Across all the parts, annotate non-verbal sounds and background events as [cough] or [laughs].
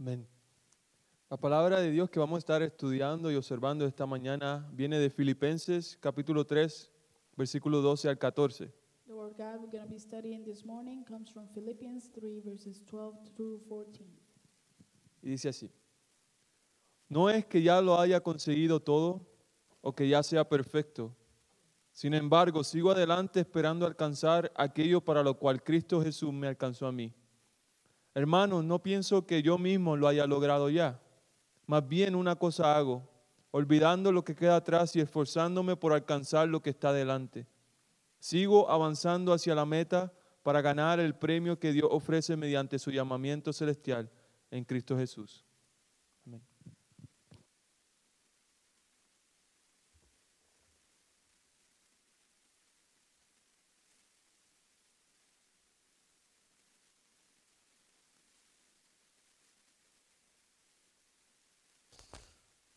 Amén. La palabra de Dios que vamos a estar estudiando y observando esta mañana viene de Filipenses capítulo 3, versículo 12 al 14. The word God we're going to be studying this morning comes from Philippians 3, verses 12 through 14. Y dice así, no es que ya lo haya conseguido todo o que ya sea perfecto. Sin embargo, sigo adelante esperando alcanzar aquello para lo cual Cristo Jesús me alcanzó a mí. Hermanos, no pienso que yo mismo lo haya logrado ya. Más bien una cosa hago, olvidando lo que queda atrás y esforzándome por alcanzar lo que está delante. Sigo avanzando hacia la meta para ganar el premio que Dios ofrece mediante su llamamiento celestial en Cristo Jesús.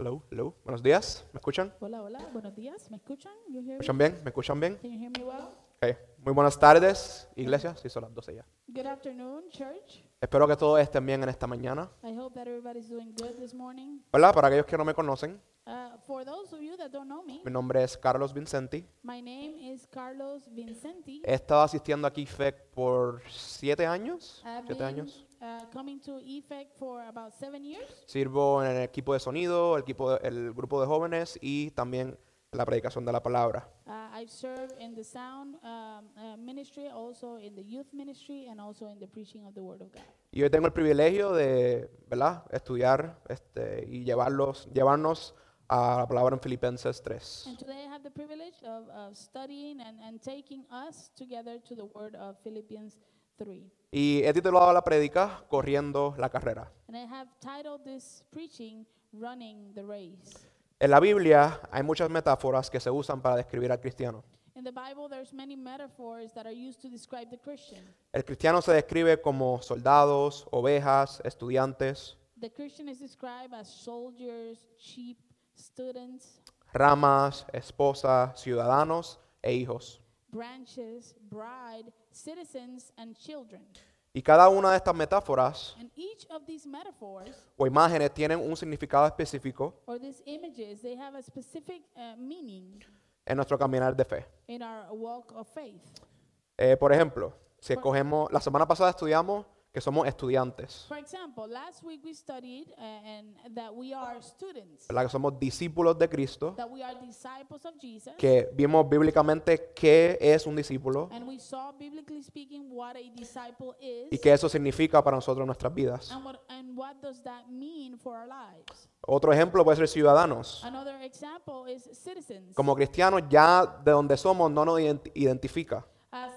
Hello, hello. Buenos días. ¿Me escuchan? Hola, hola, buenos días. ¿Me escuchan? You ¿Me hear escuchan me? bien? ¿Me escuchan bien? Can you hear me well? Ok. Muy buenas tardes, iglesia. Sí, son las 12 ya. Good afternoon, church. Espero que todos estén bien en esta mañana. I hope that everybody's doing good this morning. ¿Verdad? Para aquellos que no me conocen, Uh, for those of you that don't know me, mi nombre es Carlos Vincenti. my name is Carlos Vincenti. He estado asistiendo aquí FEC por siete años. I've Siete been años. Uh, coming to EFEC for about seven years. Sirvo en el equipo de sonido, el, equipo de- el grupo de jóvenes y también en la predicación de la palabra. Uh, I've served in the sound um, uh, ministry, also in the youth ministry, and also in the preaching of the Word of God. Y hoy tengo el privilegio de, ¿verdad? Estudiar este, y llevarlos, llevarnos a la palabra en Filipenses 3. And today I have the privilege of, of studying and, and taking us together to the Word of Philippians 3. Y he titulado la prédica Corriendo la carrera. And I have titled this preaching, Running the Race. En la Biblia hay muchas metáforas que se usan para describir al cristiano. In the Bible, there's many metaphors that are used to describe the Christian. El cristiano se describe como soldados, ovejas, estudiantes, The Christian is described as soldiers, sheep, students, ramas, esposa, ciudadanos e hijos. branches, bride, citizens, and children. Y cada una de estas metáforas And each of these metaphors o imágenes tienen un significado específico or these images, they have a specific uh, meaning en nuestro caminar de fe. in our walk of faith. Eh, por ejemplo, si escogemos, la semana pasada estudiamos que somos estudiantes, For example, last week we studied uh, and that we are students, ¿verdad? que somos discípulos de Cristo, that we are disciples of Jesus, que vimos bíblicamente qué es un discípulo and we saw biblically speaking what a disciple is y qué eso significa para nosotros en nuestras vidas. and what and what does that mean for our lives. Otro ejemplo puede ser ciudadanos. Another example is citizens. Como cristianos ya de donde somos no nos ident- identifica.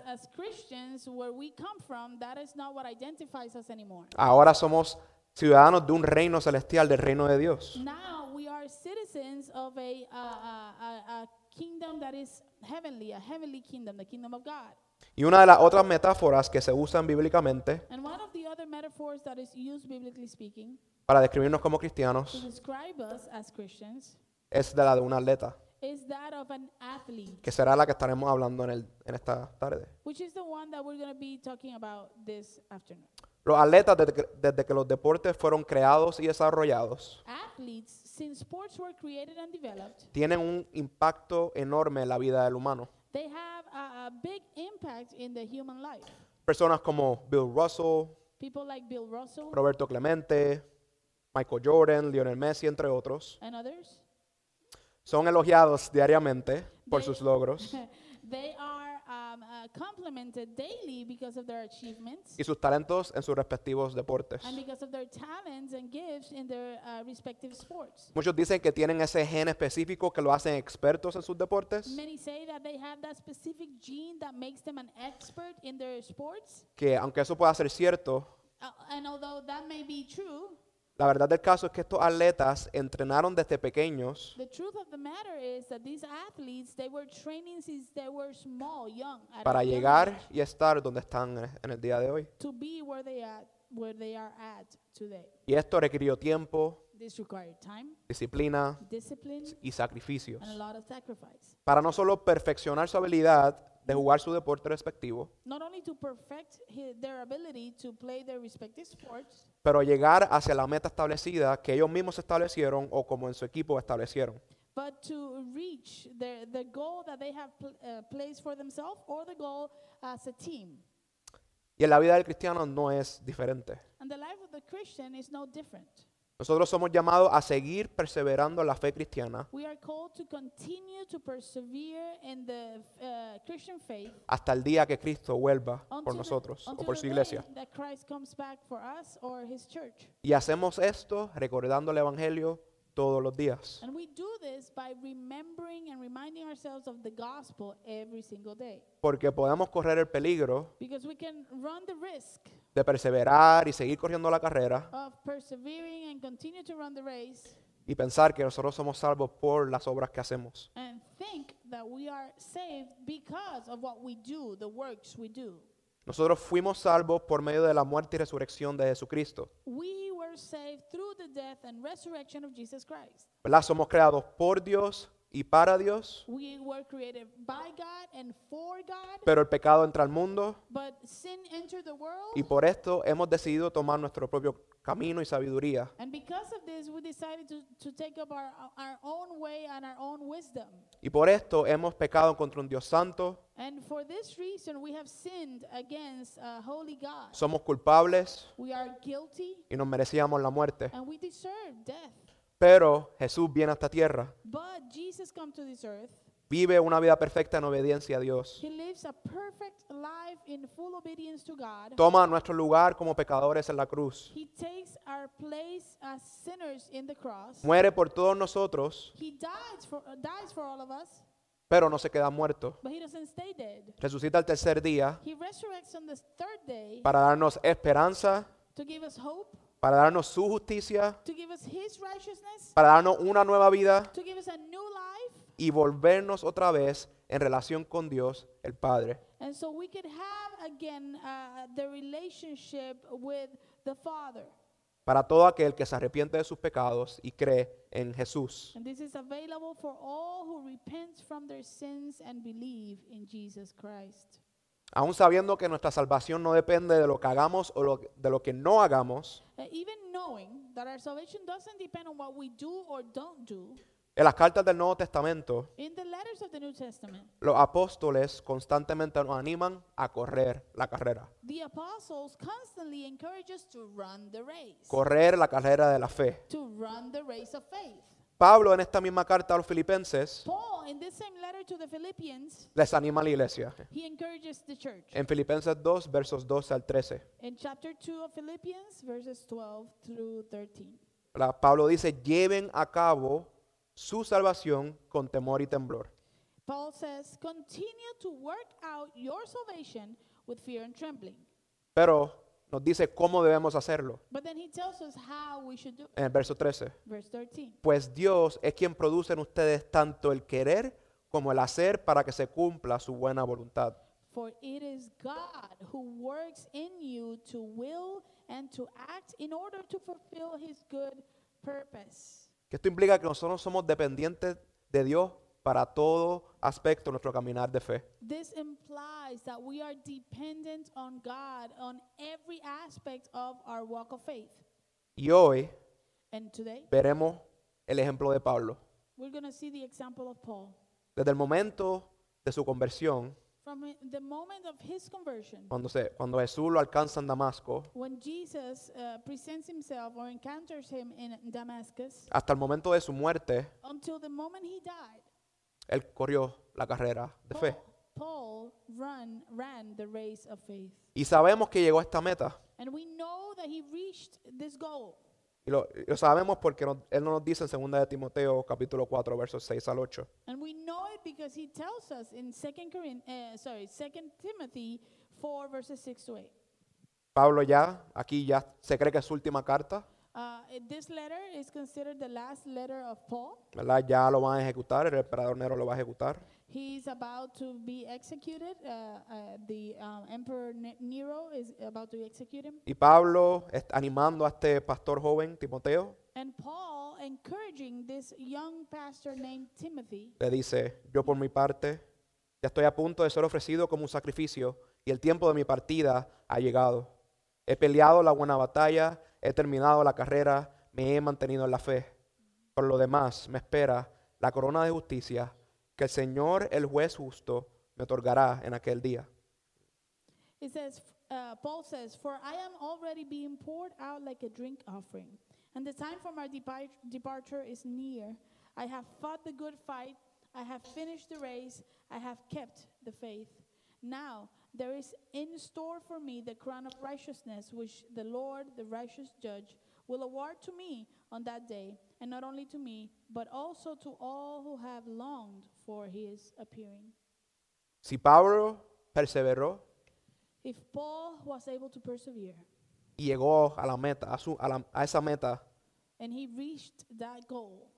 As Christians, where we come from, that is not what identifies us anymore. Ahora somos ciudadanos de un reino celestial, del reino de Dios. Now we are citizens of a, a, a, a kingdom that is heavenly, a heavenly kingdom, the kingdom of God. Y una de las otras metáforas que se usan bíblicamente And one of the other metaphors that is used biblically speaking para describirnos como to cristianos describe us as Christians es de la de un atleta, is that of an athlete, que será la que estaremos hablando en, el- en esta tarde. which is the one that we're going to be talking about this afternoon. Los atletas, desde que, desde que los deportes fueron creados y desarrollados, Athletes, since sports were created and developed, tienen un impacto enorme en la vida del humano. they have a, a big impact in the human life. Personas como Bill Russell, People like Bill Russell Roberto Clemente, Michael Jordan, Lionel Messi, entre otros, and others, son elogiados diariamente por They- sus logros [laughs] they are um, uh, complimented daily because of their achievements y sus talentos en sus respectivos deportes. and because of their talents and gifts in their uh, respective sports. Muchos dicen que tienen ese gen específico que lo hacen expertos en sus deportes, Many say that they have that specific gene that makes them an expert in their sports. que aunque eso pueda ser cierto, Uh, and although that may be true, la verdad del caso es que estos atletas entrenaron desde pequeños the truth of the matter is that these athletes, they were training since they were small, young, at a para young llegar age, y estar donde están en el día de hoy. to be where they at, where they are at today. Y esto requirió tiempo, This required time, disciplina discipline, y sacrificios. and a lot of sacrifice. Para no solo perfeccionar su habilidad de jugar su deporte respectivo, Not only to perfect their ability to play their respective sports, pero llegar hacia la meta establecida que ellos mismos establecieron o como en su equipo establecieron. but to reach the, the goal that they have pl- uh, placed for themselves or the goal as a team. Y en la vida del cristiano no es diferente. And the life of the Christian is no different. Nosotros somos llamados a seguir perseverando en la fe cristiana We are called to continue to persevere in the uh, Christian faith hasta el día que Cristo vuelva por until, nosotros o until por the su day iglesia. that Christ comes back for us or his church. Y hacemos esto recordando el Evangelio todos los días. And we do this by remembering and reminding ourselves of the gospel every single day. Porque podemos correr el peligro Because we can run the risk de perseverar y seguir corriendo la carrera of persevering and continue to run the race y pensar que nosotros somos salvos por las obras que hacemos. and think that we are saved because of what we do, the works we do. Nosotros fuimos salvos por medio de la muerte y resurrección de Jesucristo. We were saved through the death and resurrection of Jesus Christ. ¿Verdad? Somos creados por Dios y para Dios, We were created by God and for God, pero el pecado entra al mundo but sin entered the world. y por esto hemos decidido tomar nuestro propio camino y sabiduría y por esto hemos pecado contra un Dios santo, And for this reason, we have sinned against a holy God. somos culpables We are guilty y nos merecíamos la muerte. and we deserve death. Pero Jesús viene a esta tierra, But Jesus come to this earth. vive una vida perfecta en obediencia a Dios, He lives a perfect life in full obedience to God. toma nuestro lugar como pecadores en la cruz, He takes our place as sinners in the cross. muere por todos nosotros, He dies for, uh, dies for all of us, pero no se queda muerto. but he doesn't stay dead. Resucita el tercer día He resurrects on the third day para darnos esperanza, to give us hope, para darnos su justicia, to give us his righteousness, para darnos una nueva vida to give us a new life, y volvernos otra vez en relación con Dios el Padre. and so we could have again uh, the relationship with the Father. Para todo aquel que se arrepiente de sus pecados y cree en Jesús. And this is available for all who repent from their sins and believe in Jesus Christ. Aún sabiendo que nuestra salvación no depende de lo que hagamos o lo- de lo que no hagamos, even knowing that our salvation doesn't depend on what we do or don't do, en las cartas del Nuevo Testamento, in the letters of the New Testament, los apóstoles constantemente nos animan a correr la carrera. the apostles constantly encourage us to run the race, Correr la carrera de la fe. Pablo en esta misma carta a los filipenses Paul, in this same letter to the Philippians, les anima a la iglesia. he encourages the church. En Filipenses 2, versos 12 al 13. In chapter 2 of Philippians, verses 12 through 13. ¿verdad? Pablo dice, lleven a cabo su salvación con temor y temblor. Paul says, continue to work out your salvation with fear and trembling. Pero nos dice cómo debemos hacerlo. But then he tells us how we should do it. En el verso 13. Verse 13. Pues Dios es quien produce en ustedes tanto el querer como el hacer para que se cumpla su buena voluntad. For it is God who works in you to will and to act in order to fulfill his good purpose. Que esto implica que nosotros somos dependientes de Dios para todo aspecto de nuestro caminar de fe. This implies that we are dependent on God on every aspect of our walk of faith. Y hoy And today, veremos el ejemplo de Pablo. we're going to see the example of Paul. Desde el momento de su conversión, From i- the moment of his conversion, cuando, se, cuando Jesús lo alcanza en Damasco, when Jesus uh, presents himself or encounters him in Damascus, hasta el momento de su muerte, until the moment he died, él corrió la carrera de Paul, fe. Paul run, ran the race of faith. Y sabemos que llegó a esta meta. And we know that he reached this goal. Y lo, sabemos porque Él nos dice en 2 de Timoteo capítulo 4 versos 6 al 8. And we know it because he tells us in 2 Corinth, uh, sorry, 2 Timothy 4 verses 6 to 8. Pablo ya, aquí ya se cree que es su última carta, Uh, this letter is considered the last letter of Paul. ¿verdad? Ya lo van a ejecutar, el emperador Nero lo va a ejecutar. He's about to be executed. Uh, uh, the um, Emperor Ne- Nero is about to execute him. Y Pablo está animando a este pastor joven, Timoteo, And Paul encouraging this young pastor named Timothy. le dice, yo por mi parte ya estoy a punto de ser ofrecido como un sacrificio y el tiempo de mi partida ha llegado. He peleado la buena batalla, he terminado la carrera, me he mantenido en la fe. Por lo demás, me espera la corona de justicia que el Señor, el juez justo, me otorgará en aquel día. It says, uh, Paul says, For I am already being poured out like a drink offering, and the time for my depart- departure is near. I have fought the good fight, I have finished the race, I have kept the faith. Now there is in store for me the crown of righteousness, which the Lord, the righteous judge, will award to me on that day, and not only to me, but also to all who have longed for his appearing. Si Pablo perseveró If Paul was able to persevere y llegó a la meta, a, su- a la- a esa meta, and he reached that goal,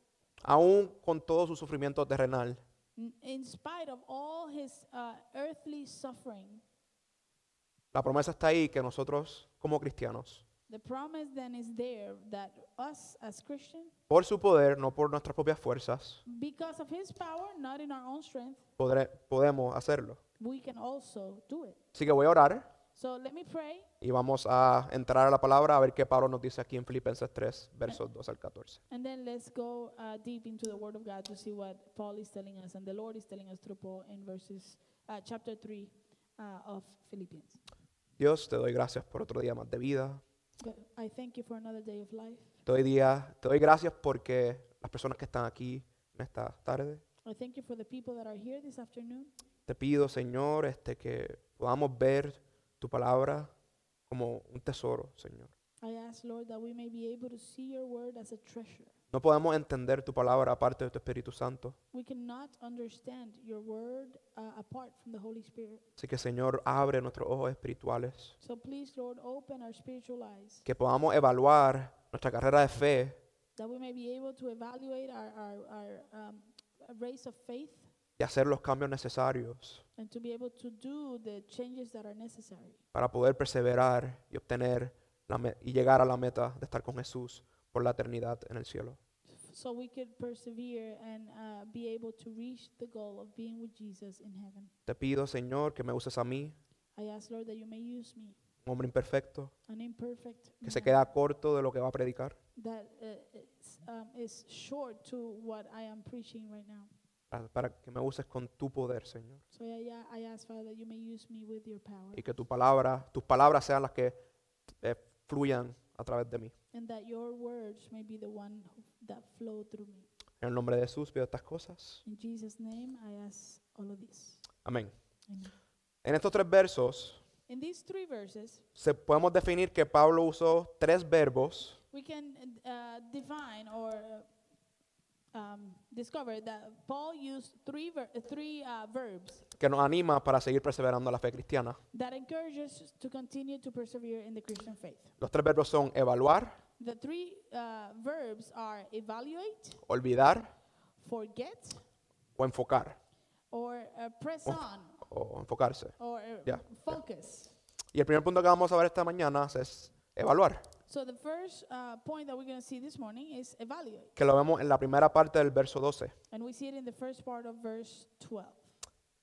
aún con todo su sufrimiento terrenal, n- in spite of all his uh, earthly suffering, la promesa está ahí que nosotros como cristianos the promise then is there that us as Christians, por su poder, no por nuestras propias fuerzas, because of his power, not in our own strength, podemos hacerlo. we can also do it. Así que voy a orar So let me pray, y vamos a entrar a la palabra a ver qué Pablo nos dice aquí en Filipenses 3, versos 2 al 14. and then let's go uh, deep into the Word of God to see what Paul is telling us and the Lord is telling us through Paul in verses, uh, chapter 3 uh, of Philippians. Dios, te doy gracias por otro día más de vida. God, I thank you for another day of life. Te doy, día, te doy gracias porque las personas que están aquí en esta tarde, I thank you for the people that are here this afternoon. te pido, Señor, este, que podamos ver tu palabra como un tesoro, Señor. I ask, Lord, that we may be able to see your word as a treasure. No podemos entender tu palabra aparte de tu Espíritu Santo. We cannot understand your word uh, apart from the Holy Spirit. Así que, Señor, abre nuestros ojos espirituales. So please, Lord, open our spiritual eyes Que podamos evaluar nuestra carrera de fe that we may be able to evaluate our, our, our um, race of faith y hacer los cambios necesarios and to be able to do the changes that are necessary para poder perseverar y obtener la y llegar a la meta de estar con Jesús por la eternidad en el cielo. so we could persevere and uh, be able to reach the goal of being with Jesus in heaven. Te pido, Señor, que me uses a mí, I ask, Lord, that you may use me, un hombre imperfecto, an imperfect que se man. queda corto de lo que va a predicar, that uh, is, um, is short to what I am preaching right now. para, para que me uses con tu poder, Señor. So I, I ask, Father, that you may use me with your power Y que tu palabra, tus palabras sean las que eh, fluyan a través de mí. And that your words may be the one who, that flow through me. En el nombre de Jesús pido estas cosas. In Jesus' name, I ask all of this. Amén. Amen. En estos tres versos In these three verses, se, podemos definir que Pablo usó tres verbos we can uh, define or uh, um, discover that Paul used three, ver- uh, three uh, verbs que nos anima para seguir perseverando en la fe cristiana. that encourage us to continue to persevere in the Christian faith. Los tres verbos son evaluar, The three uh, verbs are evaluate, olvidar forget, o enfocar or uh, press Oh. on, o enfocarse. or uh, Yeah, focus. Y el primer punto que vamos a ver esta mañana es evaluar, So the first uh, point that we're going to see this morning is evaluate, que lo vemos en la primera parte del verso 12. and we see it in the first part of verse 12.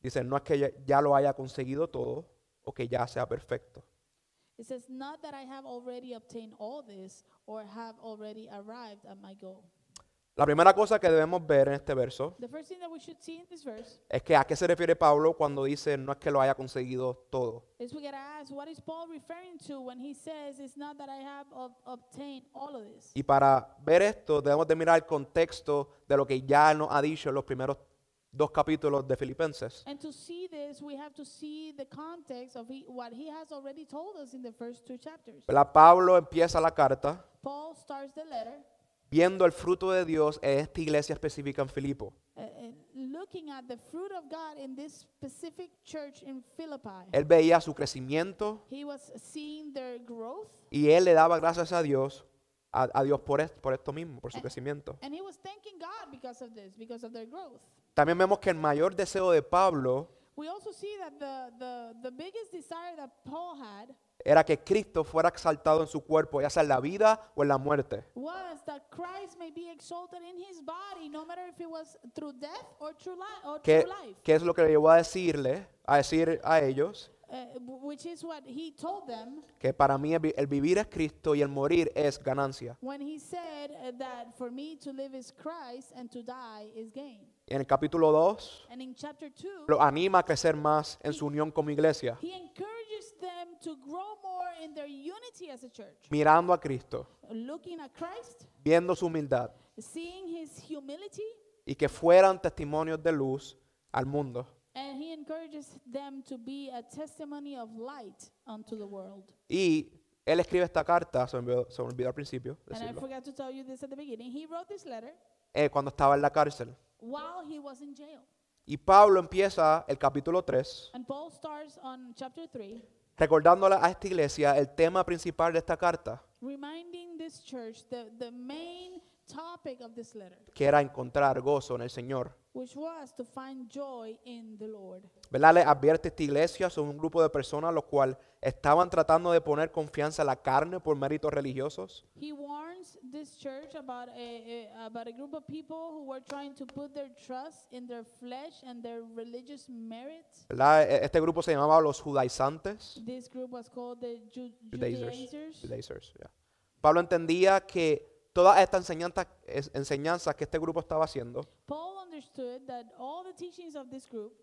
Dice, no es que ya, ya lo haya conseguido todo o que ya sea perfecto. It says, "Not that I have already obtained all this, or have already arrived at my goal." La primera cosa que debemos ver en este verso The first thing that we should see in this verse es que a qué se refiere Pablo cuando dice no es que lo haya conseguido todo. is we gotta ask, what is Paul referring to when he says, "It's not that I have ob- obtained all of this." Y para ver esto debemos de mirar el contexto de lo que ya nos ha dicho en los primeros dos capítulos de Filipenses. And to see this, we have to see the context of he, what he has already told us in the first two chapters. ¿Verdad? Pablo empieza la carta Paul starts the letter viendo el fruto de Dios en esta iglesia específica en Filipo. uh, uh, looking at the fruit of God in this specific church in Philippi. Él veía su crecimiento He was seeing their growth y él le daba gracias a Dios, a, a Dios por, est- por esto mismo, por su Eh. crecimiento. and he was thanking God because of this, because of their growth. También vemos que el mayor deseo de Pablo We also see that the, the, the biggest desire that Paul had era que Cristo fuera exaltado en su cuerpo, ya sea en la vida o en la muerte. was that Christ may be exalted in his body, no matter if it was through death or through, li- or ¿Qué, through life. qué es lo que le llevó a decirle, a decir a ellos? Uh, which is what he told them Que para mí el, vi- el vivir es Cristo y el morir es ganancia. when he said uh, that for me to live is Christ and to die is gain. En el capítulo 2 And in chapter 2, lo anima a crecer más en su unión como iglesia, mirando a Cristo, viendo su humildad seeing his humility, y que fueran testimonios de luz al mundo. and he encourages them to be a testimony of light unto the world. Y él escribe esta carta, se me olvidó, se me olvidó al principio decirlo, eh, cuando estaba en la cárcel. While he was in jail. Y Pablo empieza el capítulo 3 And Paul starts on chapter 3, recordándole a esta iglesia el tema principal de esta carta, reminding this church the, the main topic of this letter, que era encontrar gozo en el Señor. which was to find joy in the Lord. ¿Verdad? Le advierte esta iglesia sobre un grupo de personas los cuales estaban tratando de poner confianza en la carne por méritos religiosos. He warns this church about a, a, about a group of people who were trying to put their trust in their flesh and their religious merits. ¿verdad? E- Este grupo se llamaba los judaizantes. This group was called the Ju- Judaizers. Judaizers. Judaizers, yeah. Pablo entendía que todas estas enseñanzas, enseñanzas que este grupo estaba haciendo, Paul understood that all the teachings of this group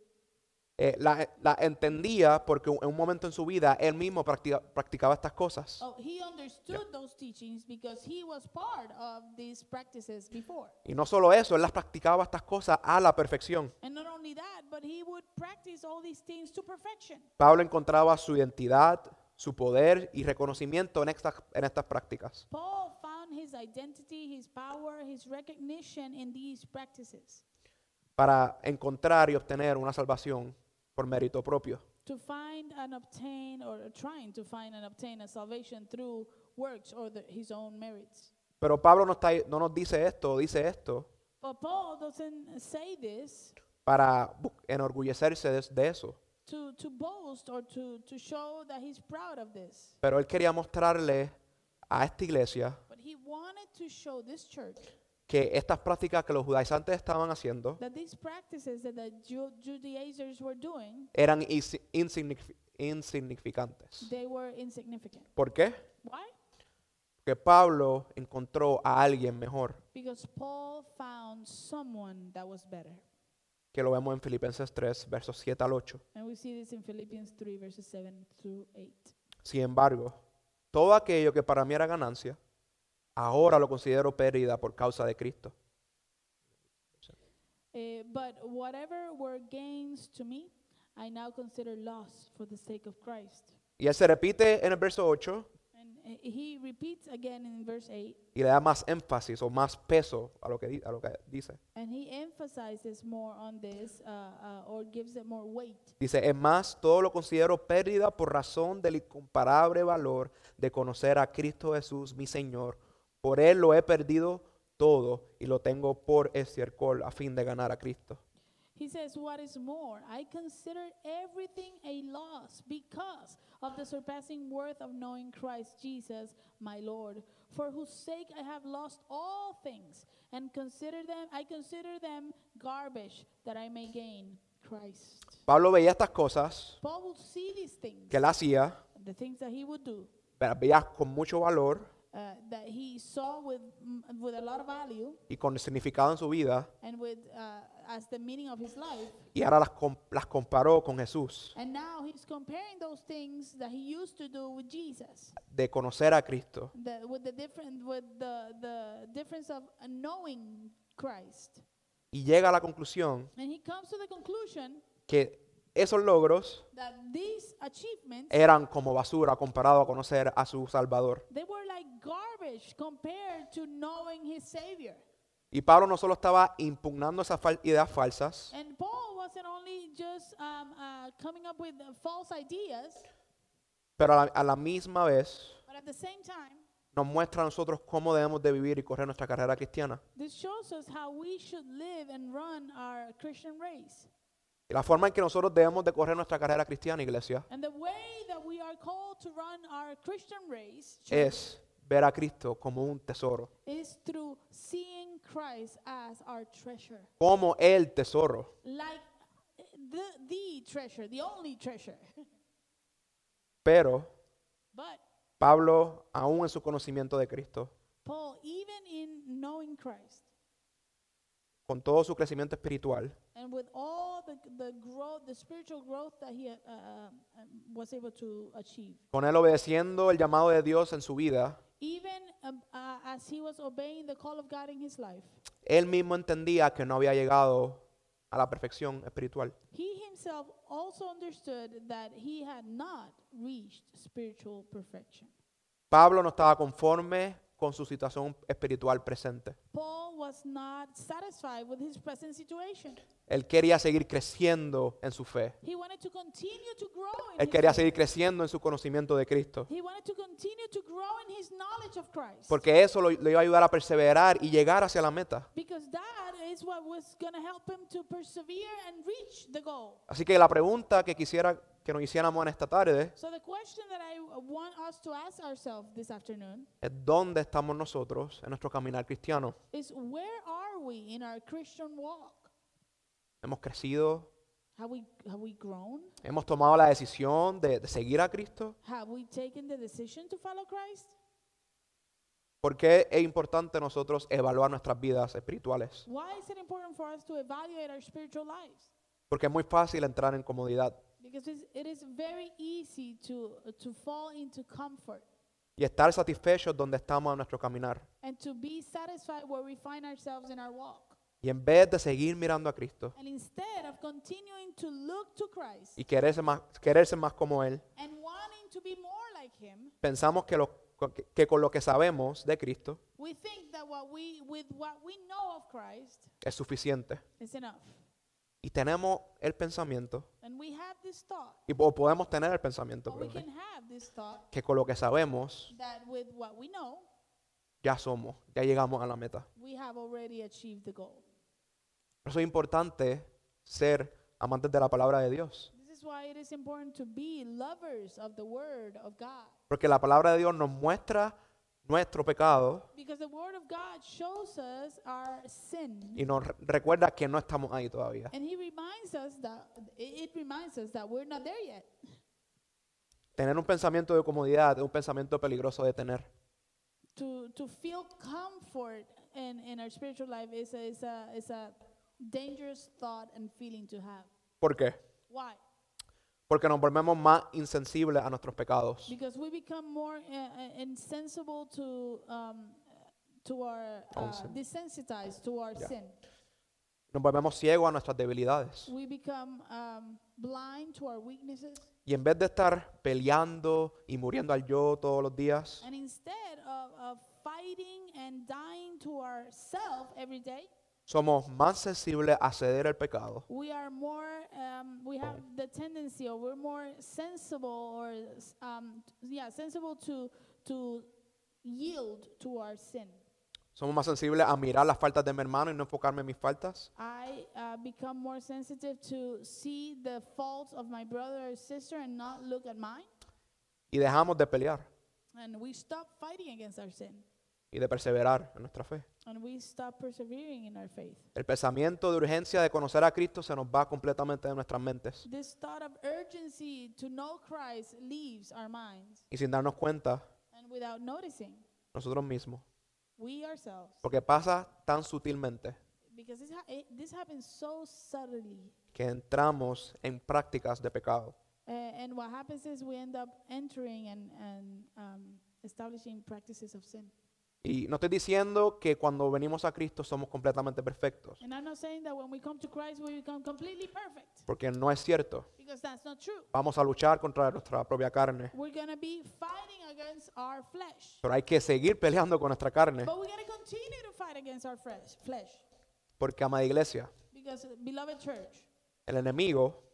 eh, la, la entendía porque en un momento en su vida él mismo practica- practicaba estas cosas. Oh. Y no solo eso, él las practicaba estas cosas a la perfección. And not only that, but he would practice all these things to perfection. Pablo encontraba su identidad, su poder y reconocimiento en estas, en estas prácticas. Paul found his identity, his power, his recognition in these practices para encontrar y obtener una salvación por mérito propio. to find and obtain, or trying to find and obtain a salvation through works or the, his own merits. Pero Pablo no, está, no nos dice esto, dice esto But Paul doesn't say this para enorgullecerse de, de eso. to, to boast or to, to show that he's proud of this. Pero él quería mostrarle a esta iglesia he wanted to show this church que estas prácticas que los judaizantes estaban haciendo that these practices that the Ju- Judaizers were doing, eran insi- insignifi- insignificantes. they were insignificant. ¿Por qué? Why? Porque Pablo encontró a alguien mejor, Because Paul found someone that was better. que lo vemos en Filipenses 3, versos 7 al 8. And we see this in Philippians 3, verses 7 through 8. Sin embargo, todo aquello que para mí era ganancia, ahora lo considero pérdida por causa de Cristo. Uh, but whatever were gains to me, I now consider loss for the sake of Christ. Y él se repite en el verso 8 And uh, he repeats again in verse 8, y le da más énfasis o más peso a lo que, a lo que dice. and he emphasizes more on this uh, uh, or gives it more weight. Dice, es más, todo lo considero pérdida por razón del incomparable valor de conocer a Cristo Jesús, mi Señor. Por Él lo he perdido todo y lo tengo por estiércol a fin de ganar a Cristo. He says, What is more, I consider everything a loss because of the surpassing worth of knowing Christ Jesus, my Lord, for whose sake I have lost all things, and consider them I consider them garbage that I may gain Christ. Pablo veía estas cosas Paul would see these things, que él hacía, the things that he would do, las veía con mucho valor uh, that he saw with with a lot of value y con significado en su vida and with uh, as the meaning of his life. y ahora las, com- las comparó con Jesús, And now he's comparing those things that he used to do with Jesus, de conocer a Cristo the, with the different, with the, the difference of knowing Christ. y llega a la conclusión And he comes to the conclusion que esos logros eran como basura comparado a conocer a su Salvador. they were like garbage compared to knowing his Savior. Y Pablo no solo estaba impugnando esas fal- ideas falsas, And Paul wasn't only just um, uh, coming up with uh, false ideas, pero a la, a la misma vez but at the same time, nos muestra a nosotros cómo debemos de vivir y correr nuestra carrera cristiana. this shows us how we should live and run our Christian race. Y la forma en que nosotros debemos de correr nuestra carrera cristiana, iglesia, And the way that we are called to run our Christian race es ver a Cristo como un tesoro, como el tesoro. Like the, the treasure, the only treasure. Pero But Pablo, aún en su conocimiento de Cristo, Paul, even in knowing Christ con todo su crecimiento espiritual, and with all the, the growth, the spiritual growth that he uh, uh, um, was able to achieve, con él obedeciendo el llamado de Dios en su vida, even um, uh, as he was obeying the call of God in his life, él mismo entendía que no había llegado a la perfección espiritual. he himself also understood that he had not reached spiritual perfection. Pablo no estaba conforme con su situación espiritual presente. Paul was not satisfied with his present situation. Él quería seguir creciendo en su fe. He wanted to continue to grow in Él his quería faith. seguir creciendo en su conocimiento de Cristo. He wanted to continue to grow in his knowledge of Christ. Porque eso lo, le iba a ayudar a perseverar y llegar hacia la meta. because that is what was going to help him to persevere and reach the goal. Así que la pregunta que quisiera que nos hiciéramos en esta tarde So the question that I want us to ask ourselves this afternoon es dónde estamos nosotros en nuestro caminar cristiano. is where are we in our Christian walk? Hemos crecido, Have we have we grown? hemos tomado la decisión de, de seguir a Cristo. Have we taken the decision to follow Christ? ¿Por qué es importante nosotros evaluar nuestras vidas espirituales? Why is it important for us to evaluate our spiritual lives? Porque es muy fácil entrar en comodidad Because it is very easy to to fall into comfort y estar satisfechos donde estamos en nuestro caminar. and to be satisfied where we find ourselves in our walk. Y en vez de seguir mirando a Cristo And instead of continuing to look to Christ y quererse más, quererse más como Él, and wanting to be more like Him, pensamos que, lo- que- que con lo que sabemos de Cristo we think that what we, with what we know of Christ es suficiente. is enough. Y tenemos el pensamiento, And we have this thought, y po- podemos tener el pensamiento, or we perdón, can have this thought que con lo que sabemos that with what we know, ya somos, ya llegamos a la meta. we have already achieved the goal. Por eso es importante ser amantes de la palabra de Dios. This is why it is important to be lovers of the Word of God. Porque la palabra de Dios nos muestra nuestro pecado Because the Word of God shows us our sin. y nos re- recuerda que no estamos ahí todavía. And he reminds us that it it reminds us that we're not there yet. Tener un pensamiento de comodidad es un pensamiento peligroso de tener. To to feel comfort in, in our spiritual life is a, is a is a dangerous thought and feeling to have. ¿Por qué? Why? Porque nos volvemos más insensibles a nuestros pecados. Because we become more uh, insensible to um, to our uh, sin. desensitized to our Yeah. sin. Nos volvemos ciegos a nuestras debilidades. We become um, blind to our weaknesses. Y en vez de estar peleando y muriendo al yo todos los días, And instead of, of fighting and dying to ourself every day, somos más sensibles a ceder el pecado we are more, um, we have the tendency or we're more sensible or, um, yeah, sensible to, to yield to our sin. Somos más sensibles a mirar las faltas de mi hermano y no enfocarme en mis faltas. I uh, become more sensitive to see the faults of my brother or sister and not look at mine. Y dejamos de pelear And we stop fighting against our sin. Y de perseverar en nuestra fe. And we stop persevering in our faith. El pensamiento de urgencia de conocer a Cristo se nos va completamente de nuestras mentes. This thought of urgency to know Christ leaves our minds. Y sin darnos cuenta, And without noticing, nosotros mismos. we ourselves, Porque pasa tan sutilmente because this, ha- it, this happens so subtly. que entramos en prácticas de pecado. And what happens is we end up entering and, and um, establishing practices of sin. Y no estoy diciendo que cuando venimos a Cristo somos completamente perfectos, And I'm not saying that when we come to Christ, we become completely perfect, porque no es cierto. because that's not true. Vamos a luchar contra nuestra propia carne, We're going to be fighting against our flesh. pero hay que seguir peleando con nuestra carne, But we're going to continue to fight against our flesh, flesh. porque, amada iglesia, Because, beloved church, el enemigo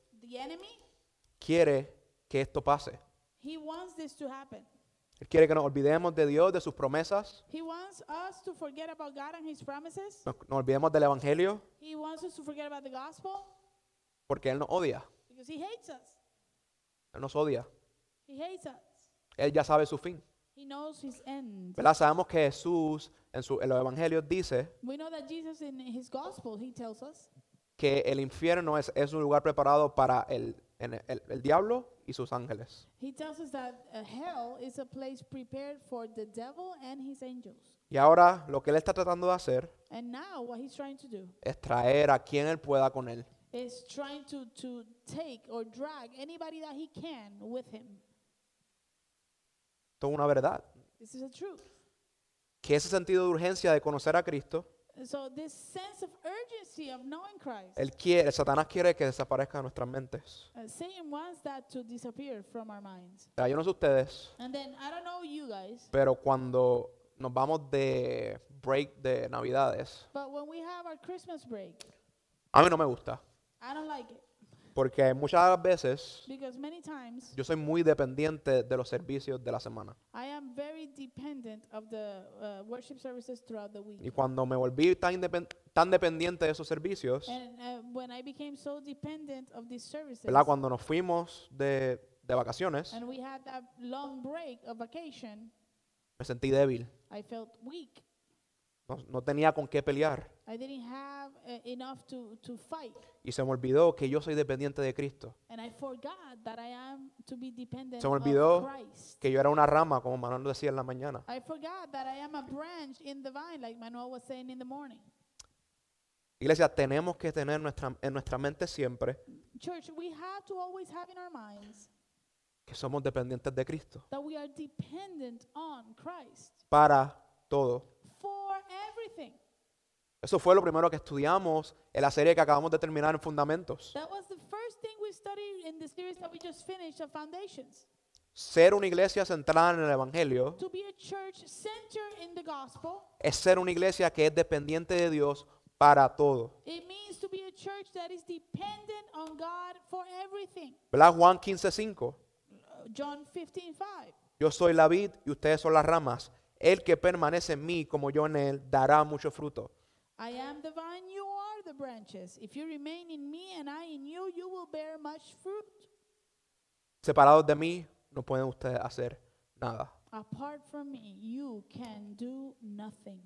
quiere que esto pase. he wants this to happen. Él quiere que nos olvidemos de Dios, de sus promesas, He wants us to forget about God and His promises. nos, nos olvidemos del Evangelio He wants us to forget about the gospel. Porque Él nos odia. because He hates us. Él nos odia. He hates us. Él ya sabe su fin. He knows His end. ¿Verdad? Sabemos que Jesús en, su, en los evangelios dice We know that Jesus, in His gospel, He tells us que el infierno es, es un lugar preparado para el, el- el diablo y sus ángeles. He tells us that uh, hell is a place prepared for the devil and his angels. Y ahora lo que Él está tratando de hacer And now what he's trying to do es traer a quien Él pueda con Él. is trying to, to take or drag anybody that he can with him. Esto es una verdad. This is a truth. Que ese sentido de urgencia de conocer a Cristo, So this sense of urgency of knowing Christ, Él quiere, Satanás quiere que desaparezca de nuestras mentes. uh, Satan wants that to disappear from our minds. Sea, yo no sé ustedes, And then I don't know you guys, pero cuando nos vamos de break de Navidades, but when we have our Christmas break, a mí no me gusta. I don't like it Porque muchas de las veces because many times yo soy muy dependiente de los servicios de la semana. I am very dependent of the uh, worship services throughout the week. Y cuando me volví tan, dependiente de esos servicios, And uh, when I became so dependent of these services, ¿verdad? Cuando nos fuimos de, de vacaciones, and we had that long break of vacation, me sentí débil. I felt weak. No, no tenía con qué pelear. I didn't have uh, enough to, to fight. Y se me olvidó que yo soy dependiente de Cristo. And I forgot that I am to be dependent Se me of olvidó Christ. Que yo era una rama, como Manuel decía en la mañana. I forgot that I am a branch in the vine, like Manuel was saying in the morning. Iglesia, tenemos que tener nuestra, en nuestra mente siempre Church, we have to always have in our minds que somos dependientes de Cristo that we are dependent on Christ para todo. For everything. Eso fue lo primero que estudiamos en la serie que acabamos de terminar en Fundamentos. That was the first thing we studied in the series that we just finished of Foundations. Ser una iglesia centrada en el Evangelio To be a church centered in the gospel, es ser una iglesia que es dependiente de Dios para todo. it means to be a church that is dependent on God for everything. ¿Verdad? Juan 15:5. Uh, John 15, 5. Yo soy la vid y ustedes son las ramas. El que permanece en mí como yo en él dará mucho fruto. I am the vine, you are the branches. If you remain in me and I in you, you will bear much fruit. Separados de mí no pueden ustedes hacer nada. Apart from me, you can do nothing.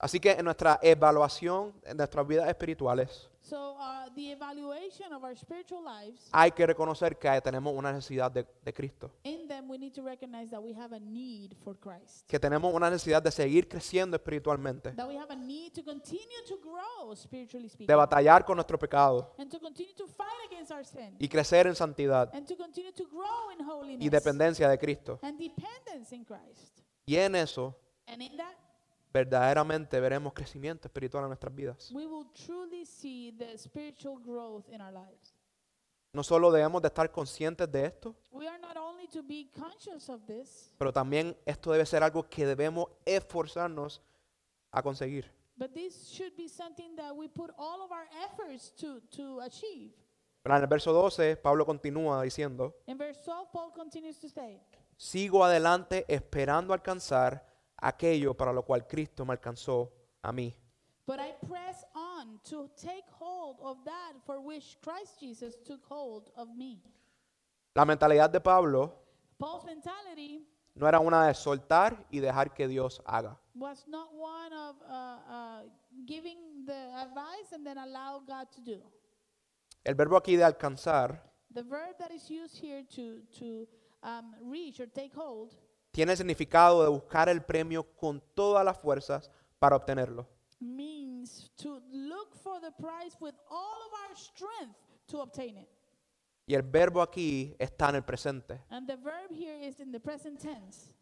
Así que en nuestra evaluación, en nuestras vidas espirituales, So, uh, the evaluation of our spiritual lives, hay que reconocer que tenemos una necesidad de, de Cristo. in them, we need to recognize that we have a need for Christ. Que tenemos una necesidad de seguir creciendo espiritualmente. That we have a need to continue to grow, spiritually speaking. De batallar con nuestro pecado. and to continue to fight against our sin. Y crecer en santidad and to continue to grow in holiness. y dependencia de Cristo. and dependence in Christ. Y en eso, And in that, verdaderamente veremos crecimiento espiritual en nuestras vidas. we will truly see the spiritual growth in our lives. No solo debemos de estar conscientes de esto, We are not only to be conscious of this, pero también esto debe ser algo que debemos esforzarnos a conseguir. but this should be something that we put all of our efforts to, to achieve. ¿Verdad? En el verso 12, Pablo continúa diciendo, In verse 12, Paul continues to say, sigo adelante esperando alcanzar aquello para lo cual Cristo me alcanzó a mí. But I press on to take hold of that for which Christ Jesus took hold of me. La mentalidad de Pablo Paul's mentality no era una de soltar y dejar que Dios haga. was not one of uh, uh, giving the advice and then allow God to do. El verbo aquí de alcanzar The verb that is used here to, to um, reach or take hold tiene el significado de buscar el premio con todas las fuerzas para obtenerlo. means to look for the prize with all of our strength to obtain it. Y el verbo aquí está en el presente. And the verb here is in the present tense.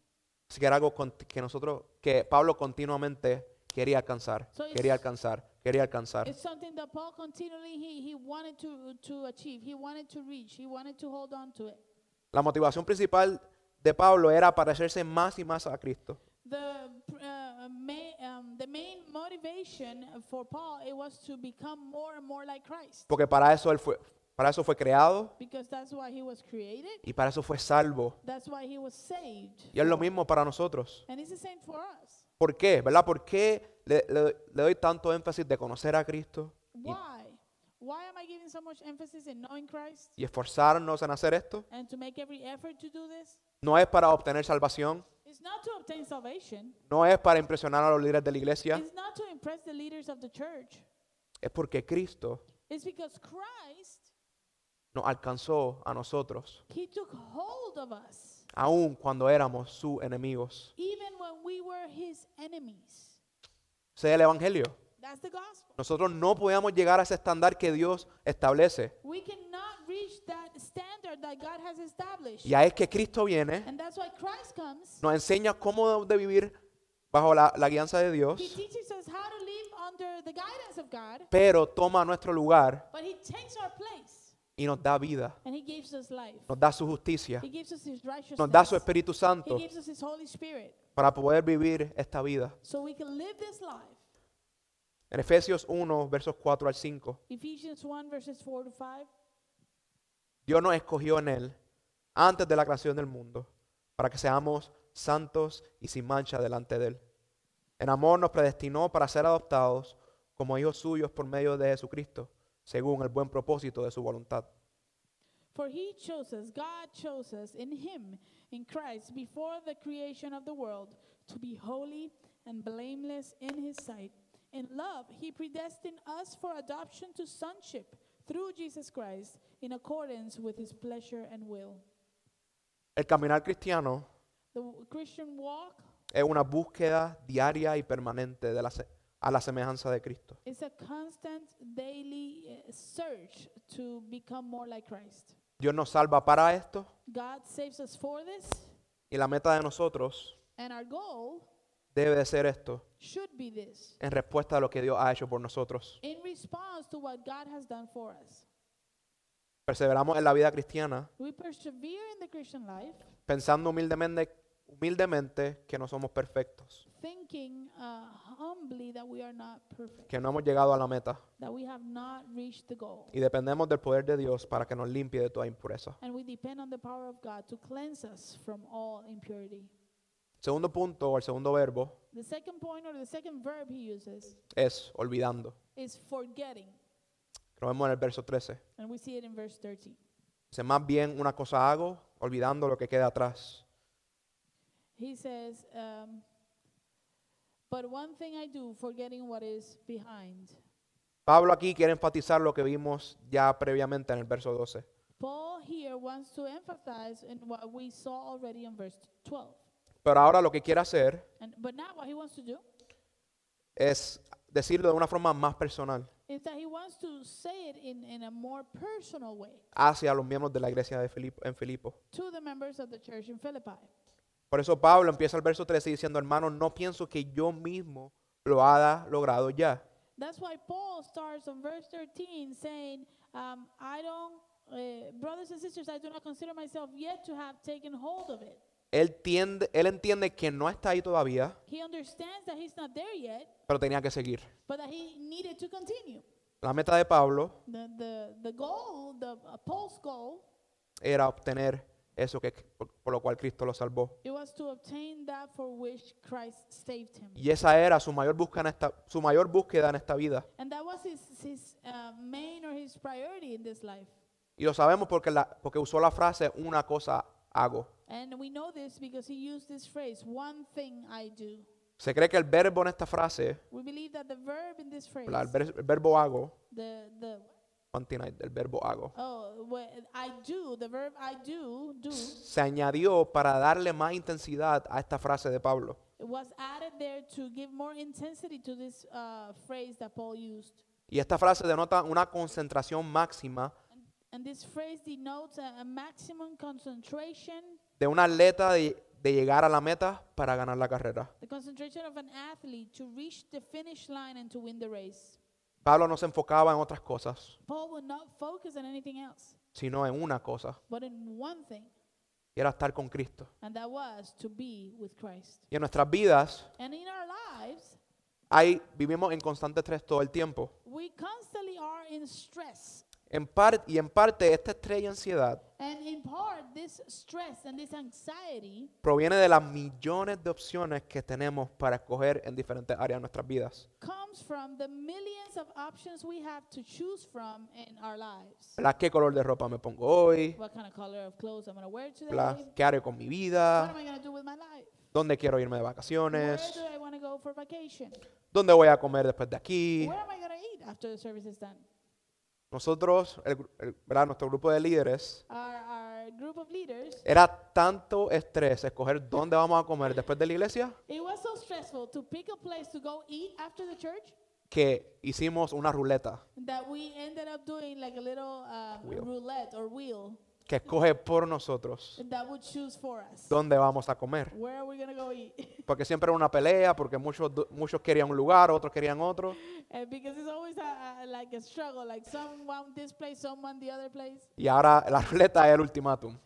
Así que era algo que nosotros, que Pablo continuamente quería alcanzar, So quería alcanzar, quería alcanzar. It's something that Paul continually he, he wanted to, to achieve. He wanted to reach. He wanted to hold on to it. La motivación principal de Pablo era parecerse más y más a Cristo. The uh, main, um, the main motivation for Paul it was to become more and more like Christ Porque para eso él fue, para eso fue creado because that's why he was created. y para eso fue salvo. That's why he was saved. Y es lo mismo para nosotros. And it's the same for us. ¿Por qué? ¿Verdad? ¿Por qué le, le- le doy tanto énfasis de conocer a Cristo? Why? Why am I giving so much emphasis in knowing Christ y esforzarnos en hacer esto and to make every effort to do this? No es para obtener salvación, It's not to obtain salvation. no es para impresionar a los líderes de la iglesia, It's not to impress the leaders of the church. es porque Cristo It's because Christ, nos alcanzó a nosotros, He took hold of us, aun cuando éramos sus enemigos. even when we were His enemies. Ese es el Evangelio. That's the gospel. Nosotros no podemos llegar a ese estándar que Dios establece. We cannot reach that standard that God has established. Y a es que Cristo viene, nos enseña cómo de vivir bajo la, la guianza de Dios, pero toma nuestro lugar but He takes our place. y nos da vida, nos da su justicia, nos da su Espíritu Santo para poder vivir esta vida. so we can live this life. En Efesios 1, versos 4 al 5, Ephesians 1, verses 4 to 5. Dios nos escogió en Él antes de la creación del mundo para que seamos santos y sin mancha delante de Él. En amor nos predestinó para ser adoptados como hijos suyos por medio de Jesucristo, según el buen propósito de su voluntad. For he chose us, God chose us in him, in Christ, before the creation of the world, to be holy and blameless in his sight. In love, he predestined us for adoption to sonship through Jesus Christ, in accordance with his pleasure and will. El caminar cristiano The Christian walk es una búsqueda diaria y permanente de la se- a la semejanza de Cristo. is a constant daily uh, search to become more like Christ. Dios nos salva para esto God saves us for this, y la meta de nosotros and our goal debe de ser esto should be this. en respuesta a lo que Dios ha hecho por nosotros. in response to what God has done for us. Perseveramos en la vida cristiana We persevere in the Christian life, pensando humildemente, humildemente que no somos perfectos, thinking uh, humbly that we are not perfect, que no hemos llegado a la meta that we have not reached the goal. y dependemos del poder de Dios para que nos limpie de toda impureza. And we depend on the power of God to cleanse us from all impurity. Segundo punto o el segundo verbo The second point or the second verb he uses es olvidando. is forgetting. Lo vemos en el verso 13. And we see it in verse 13. Dice, más bien una cosa hago, olvidando lo que queda atrás. He says, um, But one thing I do, forgetting what is behind. Pablo aquí quiere enfatizar lo que vimos ya previamente en el verso 12. Paul here wants to emphasize in what we saw already in verse 12. Pero ahora lo que quiere hacer And, but now what he wants to do es decirlo de una forma más personal is that he wants to say it in, in a more personal way hacia los miembros de la iglesia de Filipo, en Filipo. to the members of the church in Philippi. Por eso Pablo empieza el verso 13 diciendo, hermanos, no pienso que yo mismo lo haya logrado ya. That's why Paul starts on verse 13 saying, um, I don't, uh, brothers and sisters, I do not consider myself yet to have taken hold of it. Él, tiende- él entiende que no está ahí todavía, He understands that he's not there yet, pero tenía que seguir. but that he needed to continue. La meta de Pablo The, the, the goal, the Paul's goal, era obtener eso que, por, por lo cual Cristo lo salvó. it was to obtain that for which Christ saved him. Y esa era su mayor búsqueda en esta, su mayor búsqueda en esta vida. And that was his, his uh, main or his priority in this life. Y lo sabemos porque, la, porque usó la frase una cosa hago. And we know this because he used this phrase, one thing I do. Se cree que el verbo en esta frase, We believe that the verb in this phrase, la- el, ver- el verbo hago, the, the, el verbo hago, oh, I do, the verb I do, do, se añadió para darle más intensidad a esta frase de Pablo. it was added there to give more intensity to this uh, phrase that Paul used. Y esta frase denota una concentración máxima And this phrase denotes a, a maximum concentration, de un atleta de, de llegar a la meta para ganar la carrera. the concentration of an athlete to reach the finish line and to win the race. Pablo no se enfocaba en otras cosas, Paul would not focus on anything else, sino en una cosa, but in one thing, y era estar con Cristo. and that was to be with Christ. Y en nuestras vidas And in our lives, hay, vivimos en constante estrés todo el tiempo. we constantly are in stress. En par- y en parte esta estrés y ansiedad And in part, this stress and this anxiety proviene de las millones de opciones que tenemos para escoger en diferentes áreas de nuestras vidas. comes from the millions of options we have to choose from in our lives. ¿Qué color de ropa me pongo hoy? What kind of color of clothes I'm going to wear today? ¿Qué haré con mi What vida? am I going to do with my life? ¿Dónde quiero irme de Where vacaciones? do I want to go for vacation? ¿Dónde voy a comer después de aquí? Where am I going to eat after the service is done? Nosotros, el el- ¿verdad? nuestro grupo de líderes, Our, our group of leaders, era tanto estrés escoger dónde vamos a comer después de la iglesia it was so stressful to pick a place to go eat after the church que hicimos una ruleta that we ended up doing like a little Wheel. roulette or wheel que escoge por nosotros dónde vamos a comer. [laughs] Porque siempre era una pelea, porque muchos, muchos querían un lugar, otros querían otro. And because it's always a, a, like a struggle, like some want this place, some want the other place. Y ahora la ruleta es el ultimátum.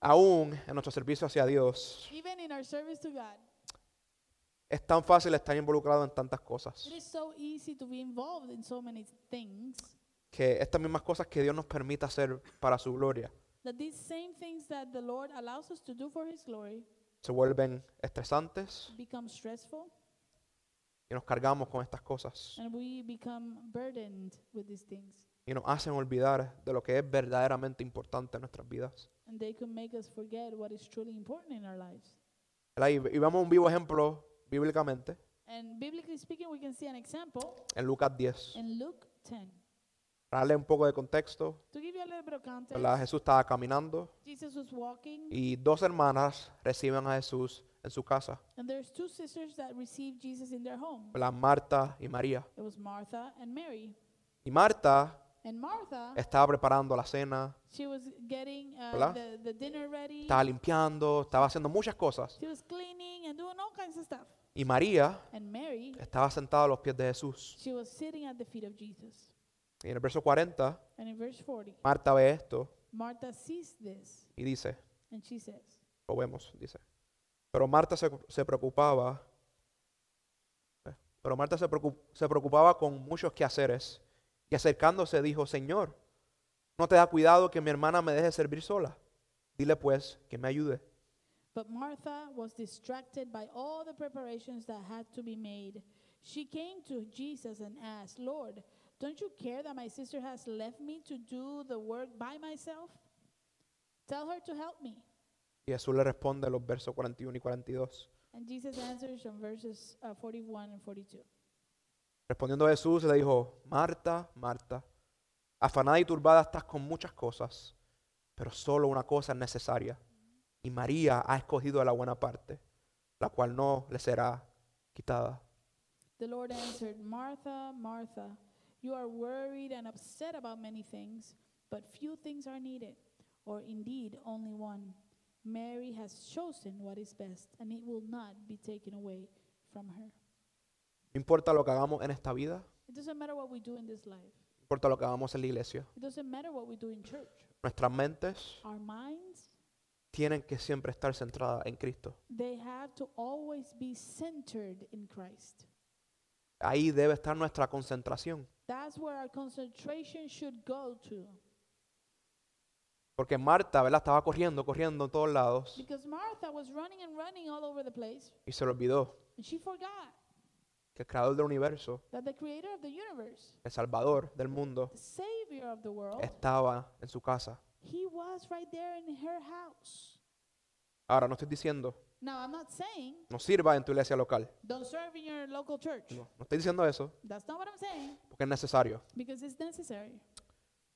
Aún en nuestro servicio hacia Dios, Even in our service to God, es tan fácil estar involucrado en tantas cosas. it is so easy to be involved in so many things Que estas mismas cosas que Dios nos permite hacer para su gloria that these same things that the Lord allows us to do for His glory se vuelven estresantes become stressful y nos cargamos con estas cosas. and we become burdened with these things. Y nos hacen olvidar de lo que es verdaderamente importante en nuestras vidas. And they could make us forget what is truly important in our lives. ¿Verdad? Y, y vemos un vivo ejemplo bíblicamente And biblically speaking, we can see an example en Lucas 10. in Luke 10. Para darle un poco de contexto, To give you a little bit of context, ¿verdad? Jesús estaba caminando Jesus was walking, y dos hermanas reciben a Jesús en su casa, and there's two sisters that received Jesus in their home. ¿verdad? Marta y María. It was Martha and Mary. Y Marta And Martha, estaba preparando la cena, she was getting uh, ¿Verdad? the, the dinner ready. estaba limpiando, estaba haciendo muchas cosas. She was cleaning and doing all kinds of stuff. Y María And Mary, estaba sentada a los pies de Jesús. she was sitting at the feet of Jesus. Y en el verso 40, And in verse 40, Marta ve esto Martha sees this y dice, and she says, lo vemos, dice. Pero Marta se, se preocupaba, eh, pero Marta se preocupaba con muchos quehaceres y acercándose dijo, Señor, ¿no te da cuidado que mi hermana me deje servir sola? Dile pues que me ayude. But Martha was distracted by all the preparations that had to be made. She came to Jesus and asked, Lord, don't you care that my sister has left me to do the work by myself? Tell her to help me. Y Jesús le responde los versos 41 y 42. And Jesus answers from verses uh, 41 and 42. Respondiendo Jesús le dijo, Marta, Marta, afanada y turbada estás con muchas cosas, pero solo una cosa es necesaria. Y María ha escogido la buena parte, la cual no le será quitada. The Lord answered, Martha, Martha, you are worried and upset about many things, but few things are needed, or indeed only one. Mary has chosen what is best, and it will not be taken away from her. Importa lo que hagamos en esta vida, It doesn't matter what we do in this life. no importa lo que hagamos en la iglesia, It doesn't matter what we do in church. nuestras mentes Our minds, tienen que siempre estar centradas en Cristo. they have to always be centered in Christ. Ahí debe estar nuestra concentración, That's where our concentration should go to. porque Marta, ¿verdad? Estaba corriendo, corriendo en todos lados Because Martha was running and running all over the place, y se le olvidó and she forgot que el creador del universo, that the creator of the universe, el salvador del mundo, the savior of the world, estaba en su casa. he was right there in her house. Ahora, no estoy diciendo, Now, I'm not saying no sirva en tu iglesia local. don't serve in your local church. No, no estoy diciendo eso, That's not what I'm saying porque es necesario. because it's necessary.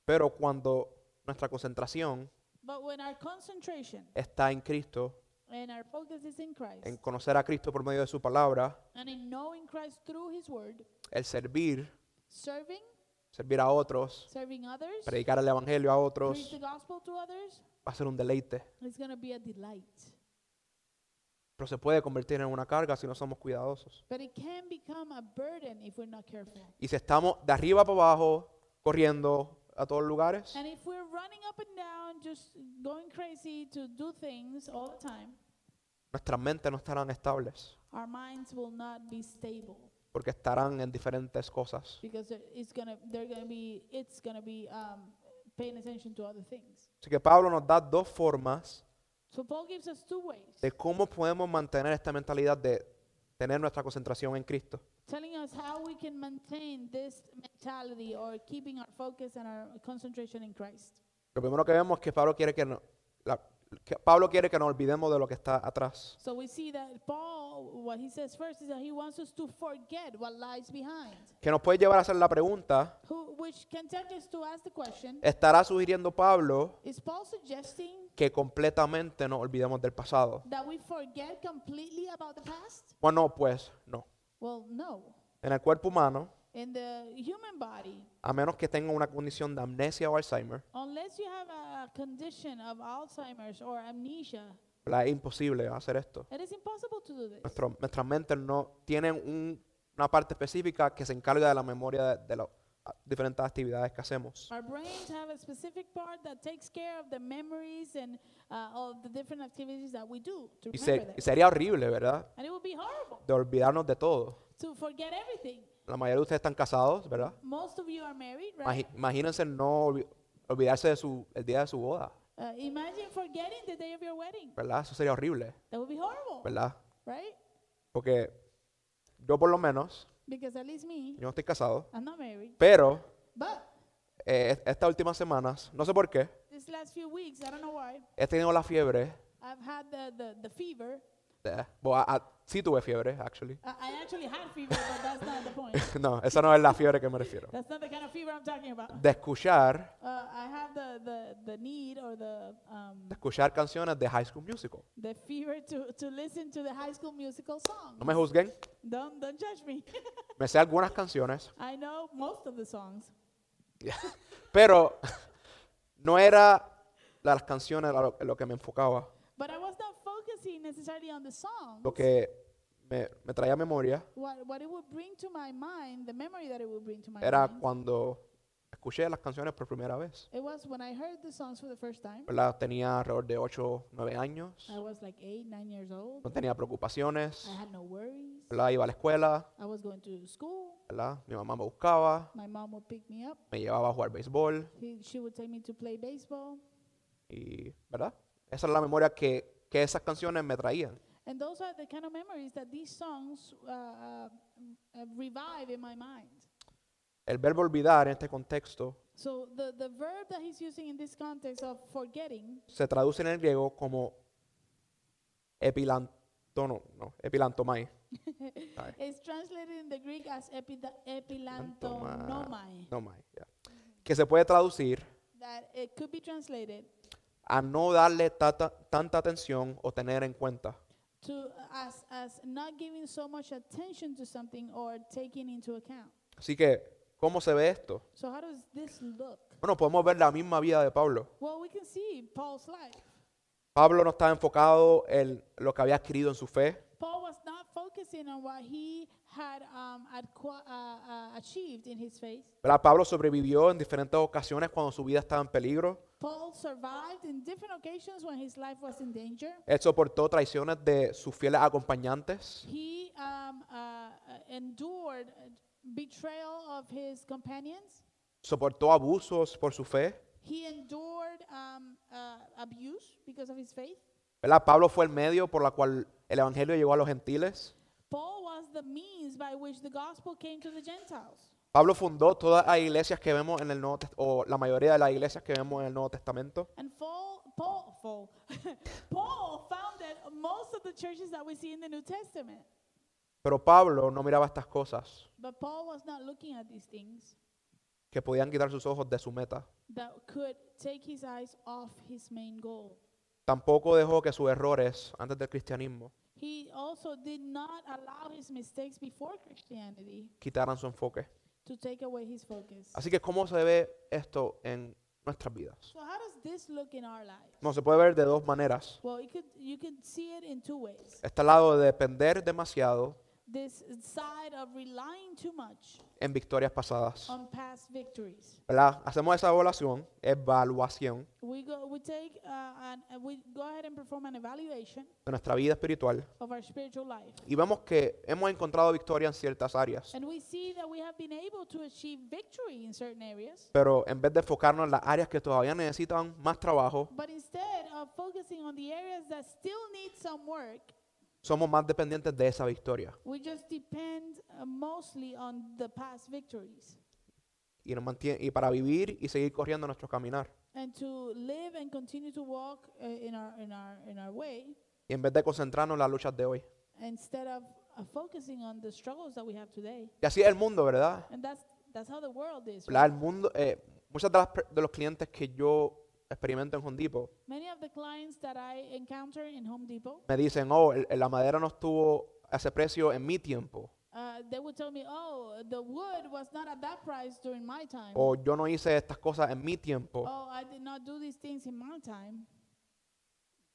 Pero cuando nuestra concentración But when our concentration está en Cristo, and our focus is in Christ en conocer a Cristo por medio de su palabra, and in knowing Christ through his word, el servir, serving, servir a otros, serving others, predicar el evangelio a preach otros, the gospel to others, va a ser un deleite. it's going to be a delight. Pero se puede convertir en una carga si no somos cuidadosos. But it can become a burden if we're not careful. Y si estamos de arriba para abajo, corriendo a todos lugares, And if we're running up and down, just going crazy to do things all the time, nuestras mentes no estarán estables. our minds will not be stable. porque estarán en diferentes cosas. because they're- it's gonna they're gonna be it's gonna be um, paying attention to other things. Así que Pablo nos da dos formas So Paul gives us two ways, de cómo podemos mantener esta mentalidad de tener nuestra concentración en Cristo. telling us how we can maintain this mentality or keeping our focus and our concentration in Christ. Lo primero que vemos es que Pablo quiere que, no- Pablo quiere que nos olvidemos de lo que está atrás. So we see that Paul, what he says first is that he wants us to forget what lies behind, Que nos puede llevar a hacer la pregunta, who, which can tempt us to ask the question: ¿estará sugiriendo Pablo Is Paul suggesting que completamente nos olvidemos del pasado? that we forget completely about the past? Bueno, pues no. Well, no. En el cuerpo humano, In the human body, a menos que tenga una condición de amnesia o Alzheimer, unless you have a condition of Alzheimer's or amnesia, ¿verdad? es imposible hacer esto. it is impossible to do this. Nuestro- nuestras mentes no tienen un- una parte específica que se encarga de la memoria de, de las ah, diferentes actividades que hacemos. Our brains have a specific part that takes care of the memories and uh, all the different activities that we do to Y, remember se- them. y sería horrible, ¿verdad? And it would be horrible De olvidarnos de todo. to forget everything. La mayoría de ustedes están casados, ¿verdad? Most of you are married, right? Imagínense no olvi- olvidarse de su, el día de su boda, Uh, imagine forgetting the day of your wedding. ¿verdad? Eso sería horrible, That would be horrible, ¿verdad? right? Porque yo por lo menos, Because at least me, yo no estoy casado, I'm not married. pero But eh, est- estas últimas semanas, no sé por qué, these last few weeks, I don't know why, he tenido la fiebre. I've had the, the, the fever. de- bo- a- a- sí tuve fiebre, actually. I, I actually had fever, but that's not the point. [laughs] no, esa no es la fiebre que me refiero. That's not the kind of fever I'm talking about. De escuchar, Uh, I have the, the, the need or the, um, de escuchar canciones de High School Musical. the fever to, to listen to the high school musical song. No me juzguen, Don't, don't judge me. [laughs] me sé algunas canciones, I know most of the songs, pero [laughs] no era las canciones lo, lo que me enfocaba. but I was not focusing necessarily on the songs. Lo que me, me traía memoria What, what it would bring to my mind, the memory that it would bring to my era mind, cuando escuché las canciones por primera vez. it was when I heard the songs for the first time. ¿verdad? Tenía alrededor de 8, 9 años, I was like eight, nine years old. no tenía preocupaciones, I had no worries. ¿verdad? iba a la escuela, I was going to school. ¿verdad? mi mamá me buscaba, My mom would pick me up. me llevaba a jugar béisbol He, she would take me to play baseball. y, ¿verdad? Esa es la memoria que, que esas canciones me traían. And those are the kind of memories that these songs uh, uh, uh, revive in my mind. El verbo olvidar en este contexto So the, the verb that he's using in this context of forgetting se traduce en el griego como epilantono, no, epilantomai. [laughs] Sorry. is translated in the Greek as epida- epilantonomai. Nomai, yeah. Que se puede traducir That it could be translated a no darle tata- tanta atención o tener en cuenta. to as, as not giving so much attention to something or taking into account. Así que, ¿cómo se ve esto? So how does this look? Bueno, podemos ver la misma vida de Pablo. Well, we can see Paul's life. Pablo no estaba enfocado en lo que había adquirido en su fe. Paul was not focusing on what he had um, uh, uh, achieved in his faith. ¿verdad? Pablo sobrevivió en diferentes ocasiones cuando su vida estaba en peligro. Paul survived in different occasions when his life was in danger. Él soportó traiciones de sus fieles acompañantes. He um, uh, endured betrayal of his companions. Soportó abusos por su fe. He endured um, uh, abuse because of his faith. ¿verdad? Pablo fue el medio por la cual el evangelio llegó a los gentiles. Paul was the means by which the gospel came to the Gentiles. Pablo fundó todas las iglesias que vemos en el Nuevo Test- o la mayoría de las iglesias que vemos en el Nuevo Testamento. And Paul, Paul, Paul, [laughs] Paul founded most of the churches that we see in the New Testament. Pero Pablo no miraba estas cosas But Paul was not looking at these things que podían quitar sus ojos de su meta. that could take his eyes off his main goal. Tampoco dejó que sus errores antes del cristianismo He also did not allow his mistakes before Christianity quitaran su enfoque. To take away his focus. Así que, ¿cómo se ve esto en nuestras vidas? So how does this look in our lives? No, se puede ver de dos maneras. Well, you could you could see it in two ways. Está al lado de depender demasiado this side of relying too much en victorias pasadas. on past victories. ¿Verdad? Hacemos esa evaluación, evaluación We go, we take, uh, an, uh, we go ahead and perform an evaluation de nuestra vida espiritual of our spiritual life, y vemos que hemos encontrado victoria en ciertas áreas, and we see that we have been able to achieve victory in certain areas. pero en vez de enfocarnos en las áreas que todavía necesitan más trabajo, But instead of focusing on the areas that still need some work, somos más dependientes de esa victoria we just depend uh, mostly on the past victories. y, nos mantiene, y para vivir y seguir corriendo nuestro caminar. And to live and continue to walk uh, in, our, in, our, in our way, Y en vez de concentrarnos en las luchas de hoy. instead of uh, focusing on the struggles that we have today. Y así es el mundo, ¿verdad? And that's, that's how the world is. Right? El mundo, eh, muchos de, las per- de los clientes que yo experimento en Home Depot Many of the clients that I encounter in Home Depot, me dicen, oh, el- la madera no estuvo a ese precio en mi tiempo. uh, they would tell me, oh, the wood was not at that price during my time. O yo no hice estas cosas en mi tiempo. Oh, I did not do these things in my time.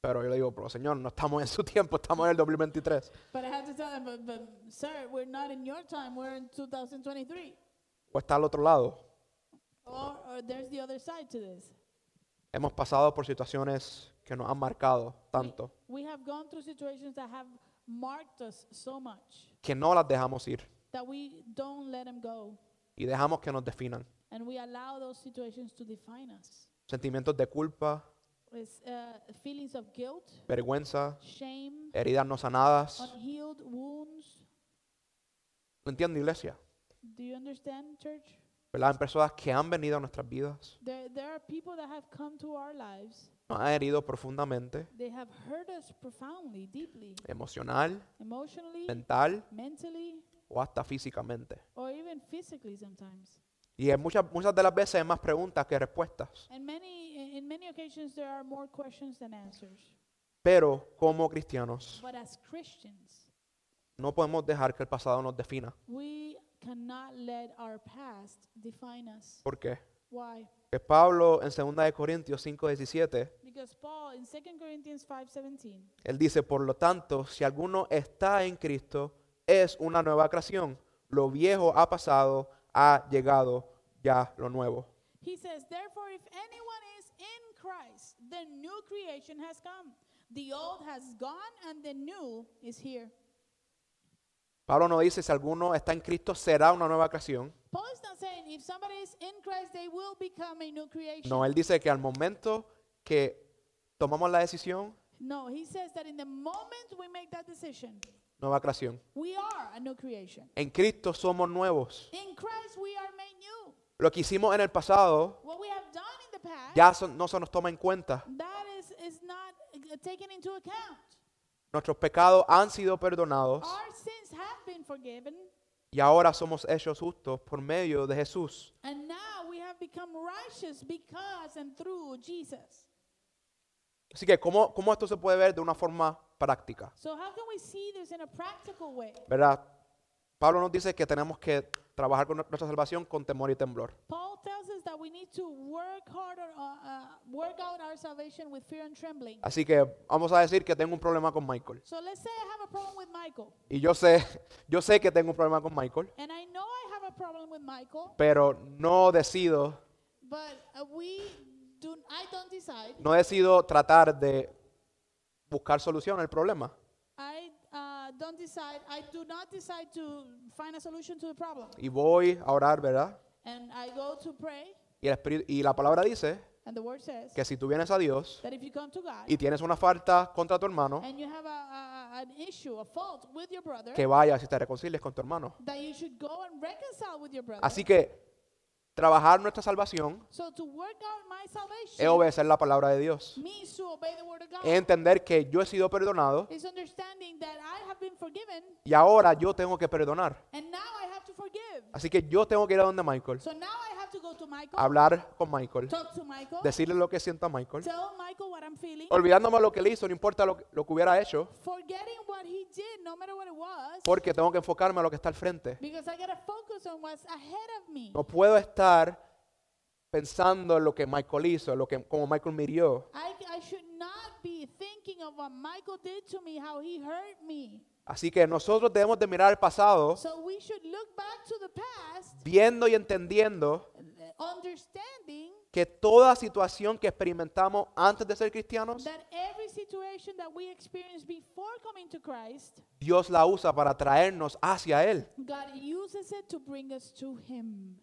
Pero yo le digo, pero señor, no estamos en su tiempo, estamos en el 2023. But I had to tell them, but, but sir, we're not in your time, we're in 2023. O está al otro lado. Or, or there's the other side to this. Hemos pasado por situaciones que nos han marcado tanto We have gone through situations that have marked us so much que no las dejamos ir that we don't let them go. y dejamos que nos definan. And we allow those situations to define us. Sentimientos de culpa, It's, uh, feelings of guilt, vergüenza, shame, heridas no sanadas. unhealed wounds. ¿Lo entiende, iglesia? Do you understand, church? ¿Verdad? En personas que han venido a nuestras vidas, There, there are people that have come to our lives. nos han herido profundamente, They have hurt us profoundly, deeply, emocional, emotionally, mental mentally, o hasta físicamente. or even physically sometimes. Y en muchas, muchas de las veces hay más preguntas que respuestas. And many, in many occasions, there are more questions than answers. Pero como cristianos, But as Christians, no podemos dejar que el pasado nos defina. we cannot let our past define us. ¿Por qué? Why? Que Pablo en 2 de Corintios 5:17, Because Paul in 2 Corinthians 5:17, él dice, por lo tanto, si alguno está en Cristo, es una nueva creación. Lo viejo ha pasado, ha llegado ya lo nuevo. he says, "Therefore if anyone is in Christ, the new creation has come. The old has gone and the new is here." Pablo no dice, si alguno está en Cristo, será una nueva creación. No, él dice que al momento que tomamos la decisión, No, he says that in the moment we make that decision, nueva creación. we are a new creation. En Cristo somos nuevos. In Christ we are made new. Lo que hicimos en el pasado What we have done in the past, ya so- no se nos toma en cuenta. that is, is not uh, taken into account. Nuestros pecados han sido perdonados Our sins have been forgiven, y ahora somos hechos justos por medio de Jesús. and now we have become righteous because and through Jesus. Así que, ¿cómo, cómo esto se puede ver de una forma práctica? So how can we see this in a practical way? ¿Verdad? Pablo nos dice que tenemos que trabajar con nuestra salvación con temor y temblor. Paul tells us that we need to work hard or work out our salvation with fear and trembling. Así que vamos a decir que tengo un problema con Michael. So let's say I have a problem with Michael, Y yo sé, [laughs] yo sé que tengo un problema con Michael, and I know I have a problem with Michael, pero no decido, but uh, we do. I don't decide. no decido tratar de buscar solución al problema. I don't decide. I do not decide to find a solution to the problem, Y voy a orar, ¿verdad? and I go to pray. Y, el Espíritu- y la palabra dice And the word says que si tú vienes a Dios that if you come to God y tienes una falta contra tu hermano, and you have a, a, a- an issue, a fault with your brother, que vayas y te reconcilies con tu hermano. that you should go and reconcile with your brother. Así que trabajar nuestra salvación so to work out my es obedecer la palabra de Dios. means to obey the word of God. Es entender que yo he sido perdonado It's understanding that I have been forgiven y ahora yo tengo que perdonar. and now I have to forgive. Así que yo tengo que ir a donde Michael, So now I have to go to Michael, hablar con Michael, talk to Michael, decirle lo que siento a Michael, tell Michael what I'm feeling, olvidándome lo que él hizo, no importa lo, que- lo que hubiera hecho, forgetting what he did, no matter what it was, porque tengo que enfocarme a lo que está al frente. because I gotta focus on what's ahead of me. No puedo estar pensando en lo que Michael hizo, lo que como Michael me hirió. I, I should not be thinking of what Michael did to me, how he hurt me. Así que nosotros debemos de mirar al pasado, So we should look back to the past, viendo y entendiendo understanding que toda situación que experimentamos antes de ser cristianos, that every situation that we experienced before coming to Christ, Dios la usa para traernos hacia Él. God uses it to bring us to Him.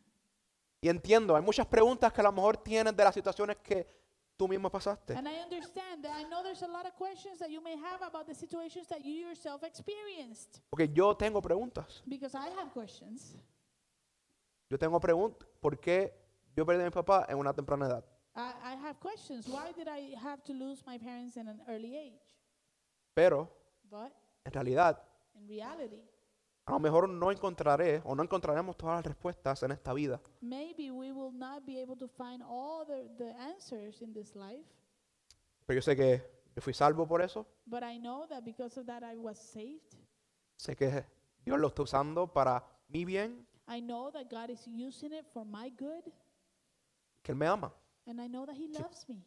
Y entiendo, hay muchas preguntas que a lo mejor tienes de las situaciones que tú mismo pasaste. And I understand that I know there's a lot of questions that you may have about the situations that you yourself experienced. Porque yo tengo preguntas. Because I have questions. Yo tengo preguntas. ¿Por qué yo perdí a mi papá en una temprana edad? I, I have questions. Why did I have to lose my parents in an early age? Pero But en realidad, in reality, a lo mejor no encontraré o no encontraremos todas las respuestas en esta vida. maybe we will not be able to find all the, the answers in this life. Pero yo sé que yo fui salvo por eso. But I know that because of that I was saved. Sé que Dios lo está usando para mi bien, I know that God is using it for my good. que Él me ama. And I know that He loves me.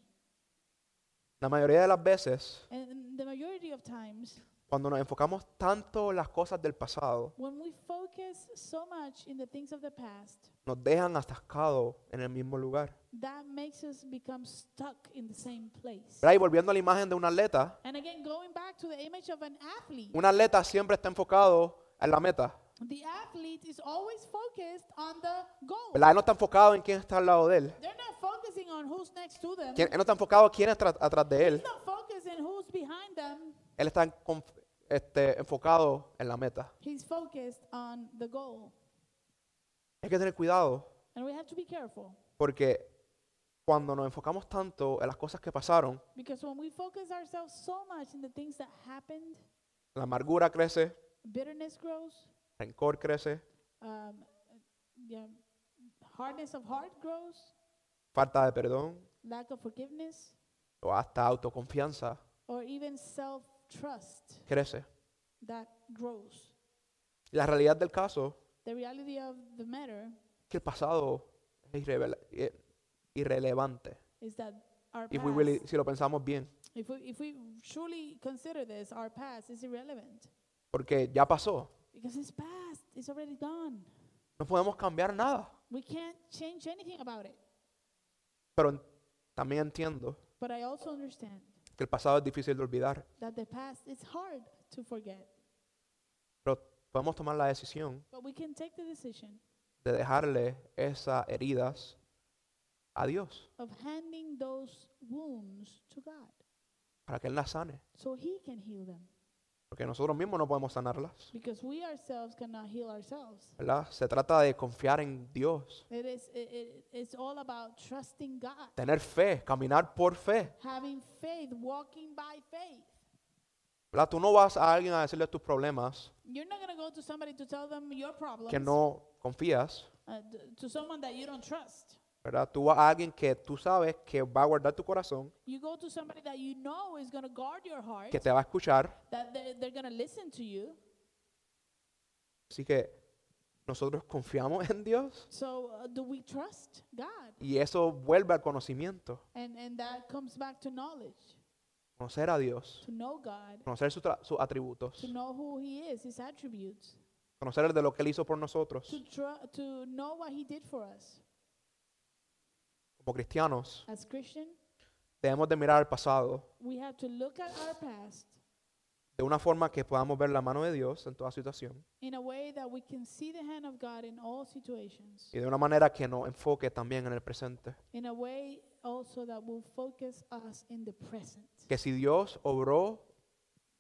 La mayoría de las veces, And the majority of times, cuando nos enfocamos tanto en las cosas del pasado, when we focus so much in the things of the past, nos dejan atascados en el mismo lugar. that makes us become stuck in the same place. ¿Verdad? Y volviendo a la imagen de un atleta, And again, going back to the image of an athlete, un atleta siempre está enfocado en la meta. the athlete is always focused on the goal. ¿verdad? Él no está enfocado en quién está al lado de él. They're not focusing on who's next to them. Quién- Él no está enfocado en quién está atrás de él. He's not focusing who's behind them. Él está en conf- este, enfocado en la meta. He's focused on the goal. Hay que tener cuidado And we have to be careful porque cuando nos enfocamos tanto en las cosas que pasaron, because when we focus ourselves so much in the things that happened, la amargura crece, bitterness grows, rencor crece, um, yeah, hardness of heart grows, falta de perdón lack of forgiveness, o hasta autoconfianza or even self trust crece. that grows. La realidad del caso The reality of the matter que el pasado es eh, irrelevante. is that our If we really, si lo pensamos bien, if we, if we truly consider this, our past is irrelevant porque ya pasó. because it's past, it's already done. No podemos cambiar nada. We can't change anything about it. Pero también entiendo But I also understand que el pasado es difícil de olvidar. that the past is hard to forget. Pero podemos tomar la decisión But we can take the decision de dejarle esas heridas a Dios of handing those wounds to God para que Él las sane. so He can heal them. Porque nosotros mismos no podemos sanarlas. Because we ourselves cannot heal ourselves. ¿verdad? Se trata de confiar en Dios, It is, it, it- it's all about trusting God, tener fe, caminar por fe. having faith, walking by faith. ¿verdad? Tú no vas a alguien a decirle tus problemas You're not go to somebody to tell them your problems, que no confías. uh, to someone that you don't trust. ¿Verdad? Tú vas a alguien que tú sabes que va a guardar tu corazón, You go to somebody that you know is going to guard your heart, que te va a escuchar. that they're, they're going to listen to you. Así que nosotros confiamos en Dios So, uh, do we trust God? y eso vuelve al conocimiento. And, and that comes back to knowledge, Conocer a Dios, to know God, conocer sus tra- sus atributos, to know who He is, His attributes, conocer de lo que Él hizo por nosotros. to know what He did for us. Como cristianos As Christian, debemos de mirar al pasado we have to look at our past de una forma que podamos ver la mano de Dios en toda situación in a way that we can see the hand of God in all situations, y de una manera que nos enfoque también en el presente. in a way also that will focus us in the present. Que si Dios obró,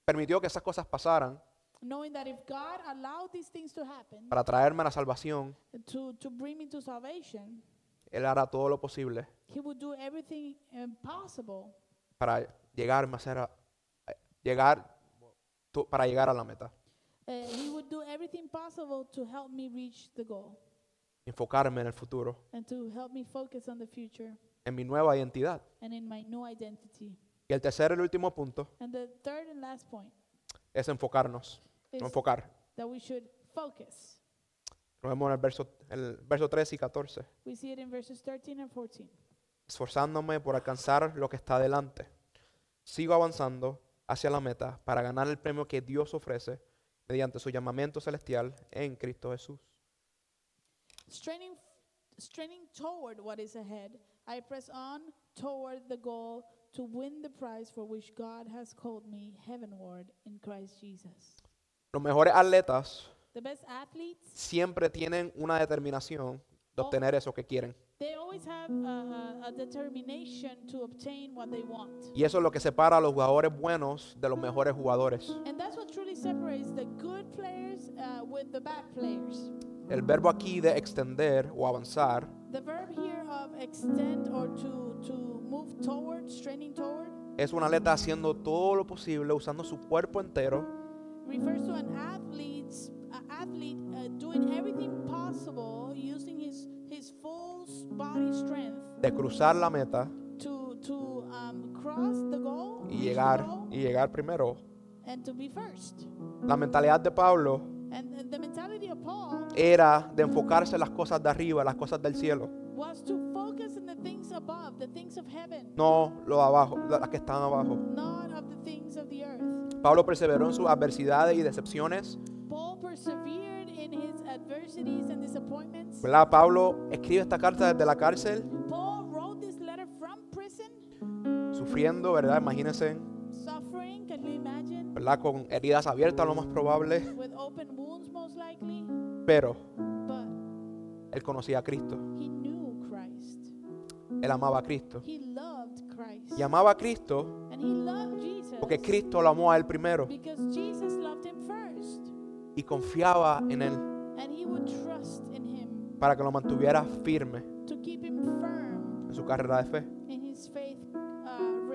permitió que esas cosas pasaran Knowing that if God allowed these things to happen para traerme la salvación, to, to bring me to salvation, Él hará todo lo posible He would do everything impossible para llegarme a llegar tu- para llegar a la meta, Uh, he would do everything possible to help me reach the goal enfocarme en el futuro, and to help me focus on the future en mi nueva identidad. and in my new identity. Y el tercer y último punto And the third and last point es enfocarnos, is enfocar. that we should focus. Lo vemos en el verso, el verso 13 y 14. We see it in verses 13 and 14. Esforzándome por alcanzar lo que está delante. Sigo avanzando hacia la meta para ganar el premio que Dios ofrece mediante su llamamiento celestial en Cristo Jesús. Straining, straining toward what is ahead, I press on toward the goal to win the prize for which God has called me heavenward in Christ Jesus. Los mejores atletas The best athletes, siempre tienen una determinación de obtener eso que quieren. they always have a, a, a determination to obtain what they want. Y eso es lo que separa a los jugadores buenos de los mejores jugadores. And that's what truly separates the good players uh, with the bad players. El verbo aquí de extender o avanzar The verb here of extend or to, to move toward, straining toward, es un atleta haciendo todo lo posible, usando su cuerpo entero refers to an athlete's de cruzar la meta to to um, cross the goal y llegar goal, y llegar primero. and to be first. La mentalidad de Pablo And the- mentality of Paul era de enfocarse en las cosas de arriba, las cosas del cielo, was to focus on the things above, the things of heaven, no lo abajo, las que están abajo. not of the things of the earth. Pablo perseveró en sus adversidades y decepciones. Paul persevered ¿verdad? Pablo escribe esta carta desde la cárcel, Paul wrote this letter from prison, sufriendo, ¿verdad? Imagínense, suffering, can you imagine? ¿verdad? Con heridas abiertas, lo más probable, With open wounds, most likely. pero But él conocía a Cristo, he knew Christ. él amaba a Cristo. He loved Christ. Y amaba a Cristo And he loved Jesus porque Cristo lo amó a él primero because Jesus loved him first. y confiaba en él And he would trust in him para que lo mantuviera firme en su carrera de fe. uh.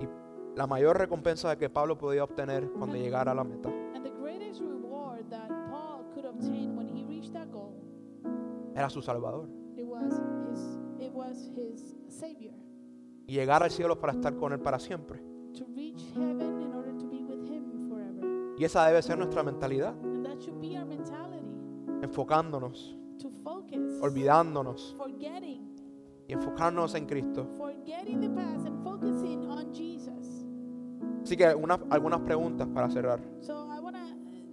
Y la mayor recompensa que Pablo podía obtener cuando llegara a la meta And the greatest reward that Paul could obtain when he reached that goal, era su Salvador. Y llegar al cielo para estar con él para siempre. To reach heaven in order to be with him forever. Y esa debe ser nuestra mentalidad, enfocándonos, To focus, olvidándonos forgetting, y enfocarnos en Cristo. the past and focusing on Jesus. Así que una- algunas preguntas para cerrar. So I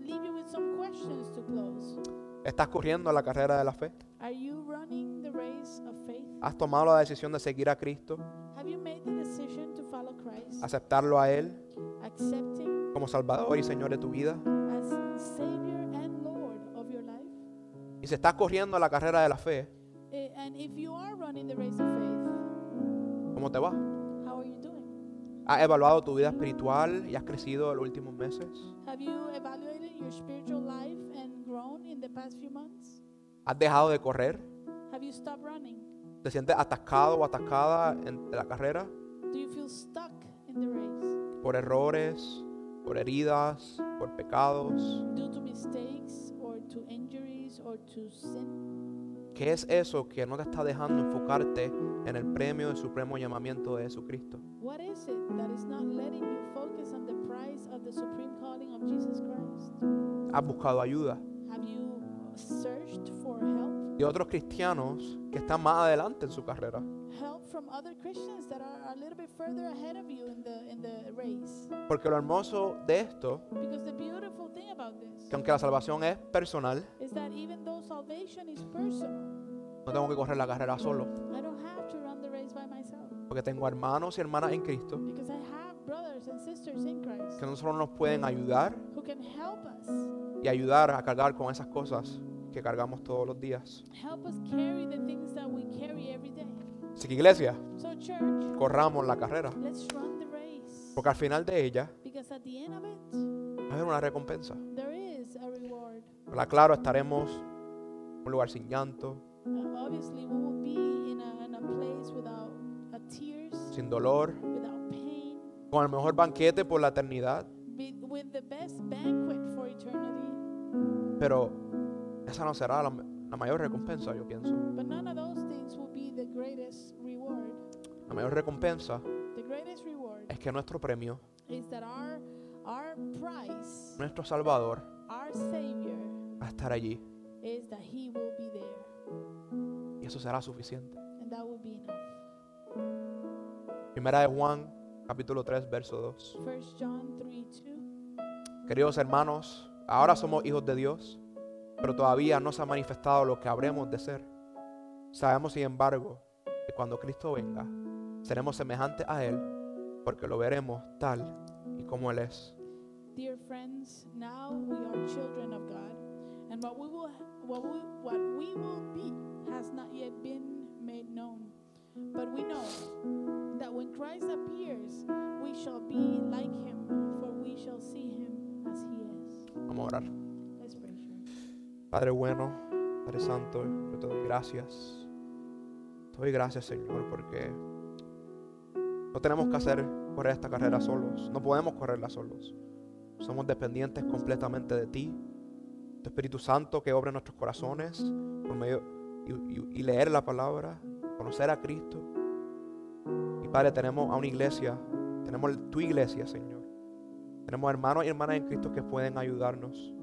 leave you with some questions to close. ¿Estás corriendo la carrera de la fe? Are you running the race of faith? ¿Has tomado la decisión de seguir a Cristo? Have you made the decision to follow Christ, ¿Aceptarlo a Él accepting como Salvador y Señor de tu vida? Si estás corriendo la carrera de la fe, Eh, And if you are running the race of faith, ¿cómo te va? how are you doing? ¿Has evaluado tu vida espiritual y has crecido en los últimos meses? Have you evaluated your spiritual life and grown in the past few months? ¿Has dejado de correr? Have you stopped running? ¿Te sientes atascado o atascada en la carrera Do you feel stuck in the race por errores, por heridas, por pecados? due to mistakes ¿Qué es eso que no te está dejando enfocarte en el premio del supremo llamamiento de Jesucristo? What is it that is not letting you focus on the prize of the supreme calling of Jesus Christ? ¿Has buscado ayuda de otros cristianos que están más adelante en su carrera? Help from other Christians that are a little bit further ahead of you in the in the race. Porque lo hermoso de esto, Because the beautiful thing about this que aunque la salvación es personal, is that even though salvation is personal, no tengo que correr la carrera solo, I don't have to run the race by myself. porque tengo hermanos y hermanas en Cristo Because I have brothers and sisters in Christ que no solo nos pueden ayudar who can help us, y ayudar a cargar con esas cosas que cargamos todos los días. help us carry the things that we carry every day. Así que iglesia, So church, corramos la carrera, let's run the race. porque al final de ella va a haber una recompensa. there is a reward. ¿Verdad? Claro, estaremos en un lugar sin llanto, Uh, uh, sin dolor, without pain, con el mejor banquete por la eternidad, be, with the best banquet for eternity. pero esa no será la, la mayor recompensa, yo pienso. La mayor recompensa es que nuestro premio, our our nuestro Salvador, our Savior, va a estar allí is that He will be there, y eso será suficiente. and that will be enough. Primera de Juan, capítulo 3, verso 2. 1 John 3 2. Queridos hermanos, ahora somos hijos de Dios, pero todavía no se ha manifestado lo que habremos de ser. Sabemos, sin embargo, que cuando Cristo venga, seremos semejantes a Él, porque lo veremos tal y como Él es. Dear friends, now we are children of God, and what we will what we, what we will be has not yet been made known. But we know that when Christ appears, we shall be like him, for we shall see him as he is. Vamos a orar. Let's pray. Padre bueno, Padre Santo, yo te doy gracias. Te doy gracias, Señor, porque no tenemos que hacer correr esta carrera solos. No podemos correrla solos. Somos dependientes completamente de ti, tu Espíritu Santo que obra en nuestros corazones por medio y, y- y leer la palabra, conocer a Cristo. Y Padre, tenemos a una iglesia, tenemos tu iglesia, Señor. Tenemos hermanos y hermanas en Cristo que pueden ayudarnos.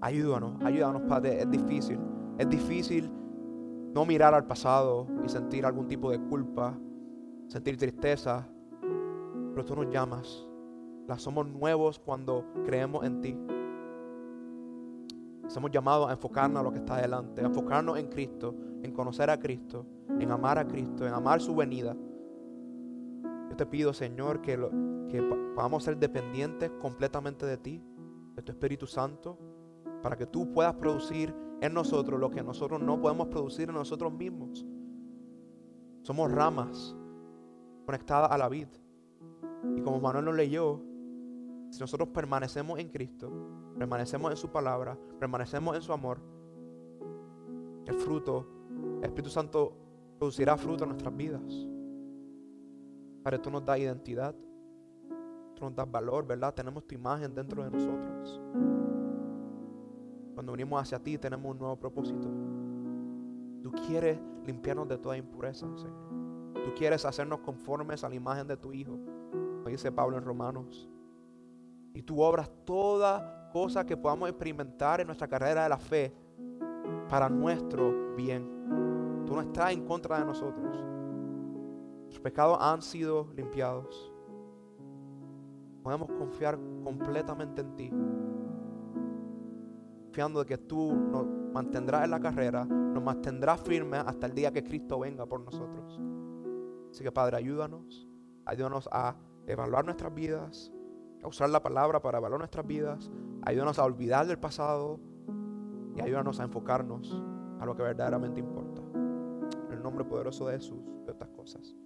Ayúdanos, ayúdanos, Padre. Es difícil. Es difícil no mirar al pasado y sentir algún tipo de culpa, sentir tristeza. Pero tú nos llamas. La somos nuevos cuando creemos en ti. Somos llamados a enfocarnos a lo que está adelante, a enfocarnos en Cristo, en conocer a Cristo, en amar a Cristo, en amar su venida. Yo te pido, Señor, que, lo- que podamos ser dependientes completamente de ti, de tu Espíritu Santo, para que tú puedas producir en nosotros lo que nosotros no podemos producir en nosotros mismos. Somos ramas conectadas a la vid. Y como Manuel lo leyó, si nosotros permanecemos en Cristo, permanecemos en su palabra, permanecemos en su amor, el fruto, Espíritu Santo producirá fruto en nuestras vidas. Padre, tú nos das identidad, tú nos das valor, ¿verdad? Tenemos tu imagen dentro de nosotros. Cuando venimos hacia ti tenemos un nuevo propósito. Tú quieres limpiarnos de toda impureza, Señor. Tú quieres hacernos conformes a la imagen de tu Hijo, dice Pablo en Romanos. Y tú obras toda cosa que podamos experimentar en nuestra carrera de la fe para nuestro bien. Tú no estás en contra de nosotros. Nuestros pecados han sido limpiados. Podemos confiar completamente en ti. Confiando de que tú nos mantendrás en la carrera, nos mantendrás firmes hasta el día que Cristo venga por nosotros. Así que Padre, ayúdanos. Ayúdanos a evaluar nuestras vidas, a usar la palabra para evaluar nuestras vidas. Ayúdanos a olvidar del pasado y ayúdanos a enfocarnos a lo que verdaderamente importa. En el nombre poderoso de Jesús, de estas cosas.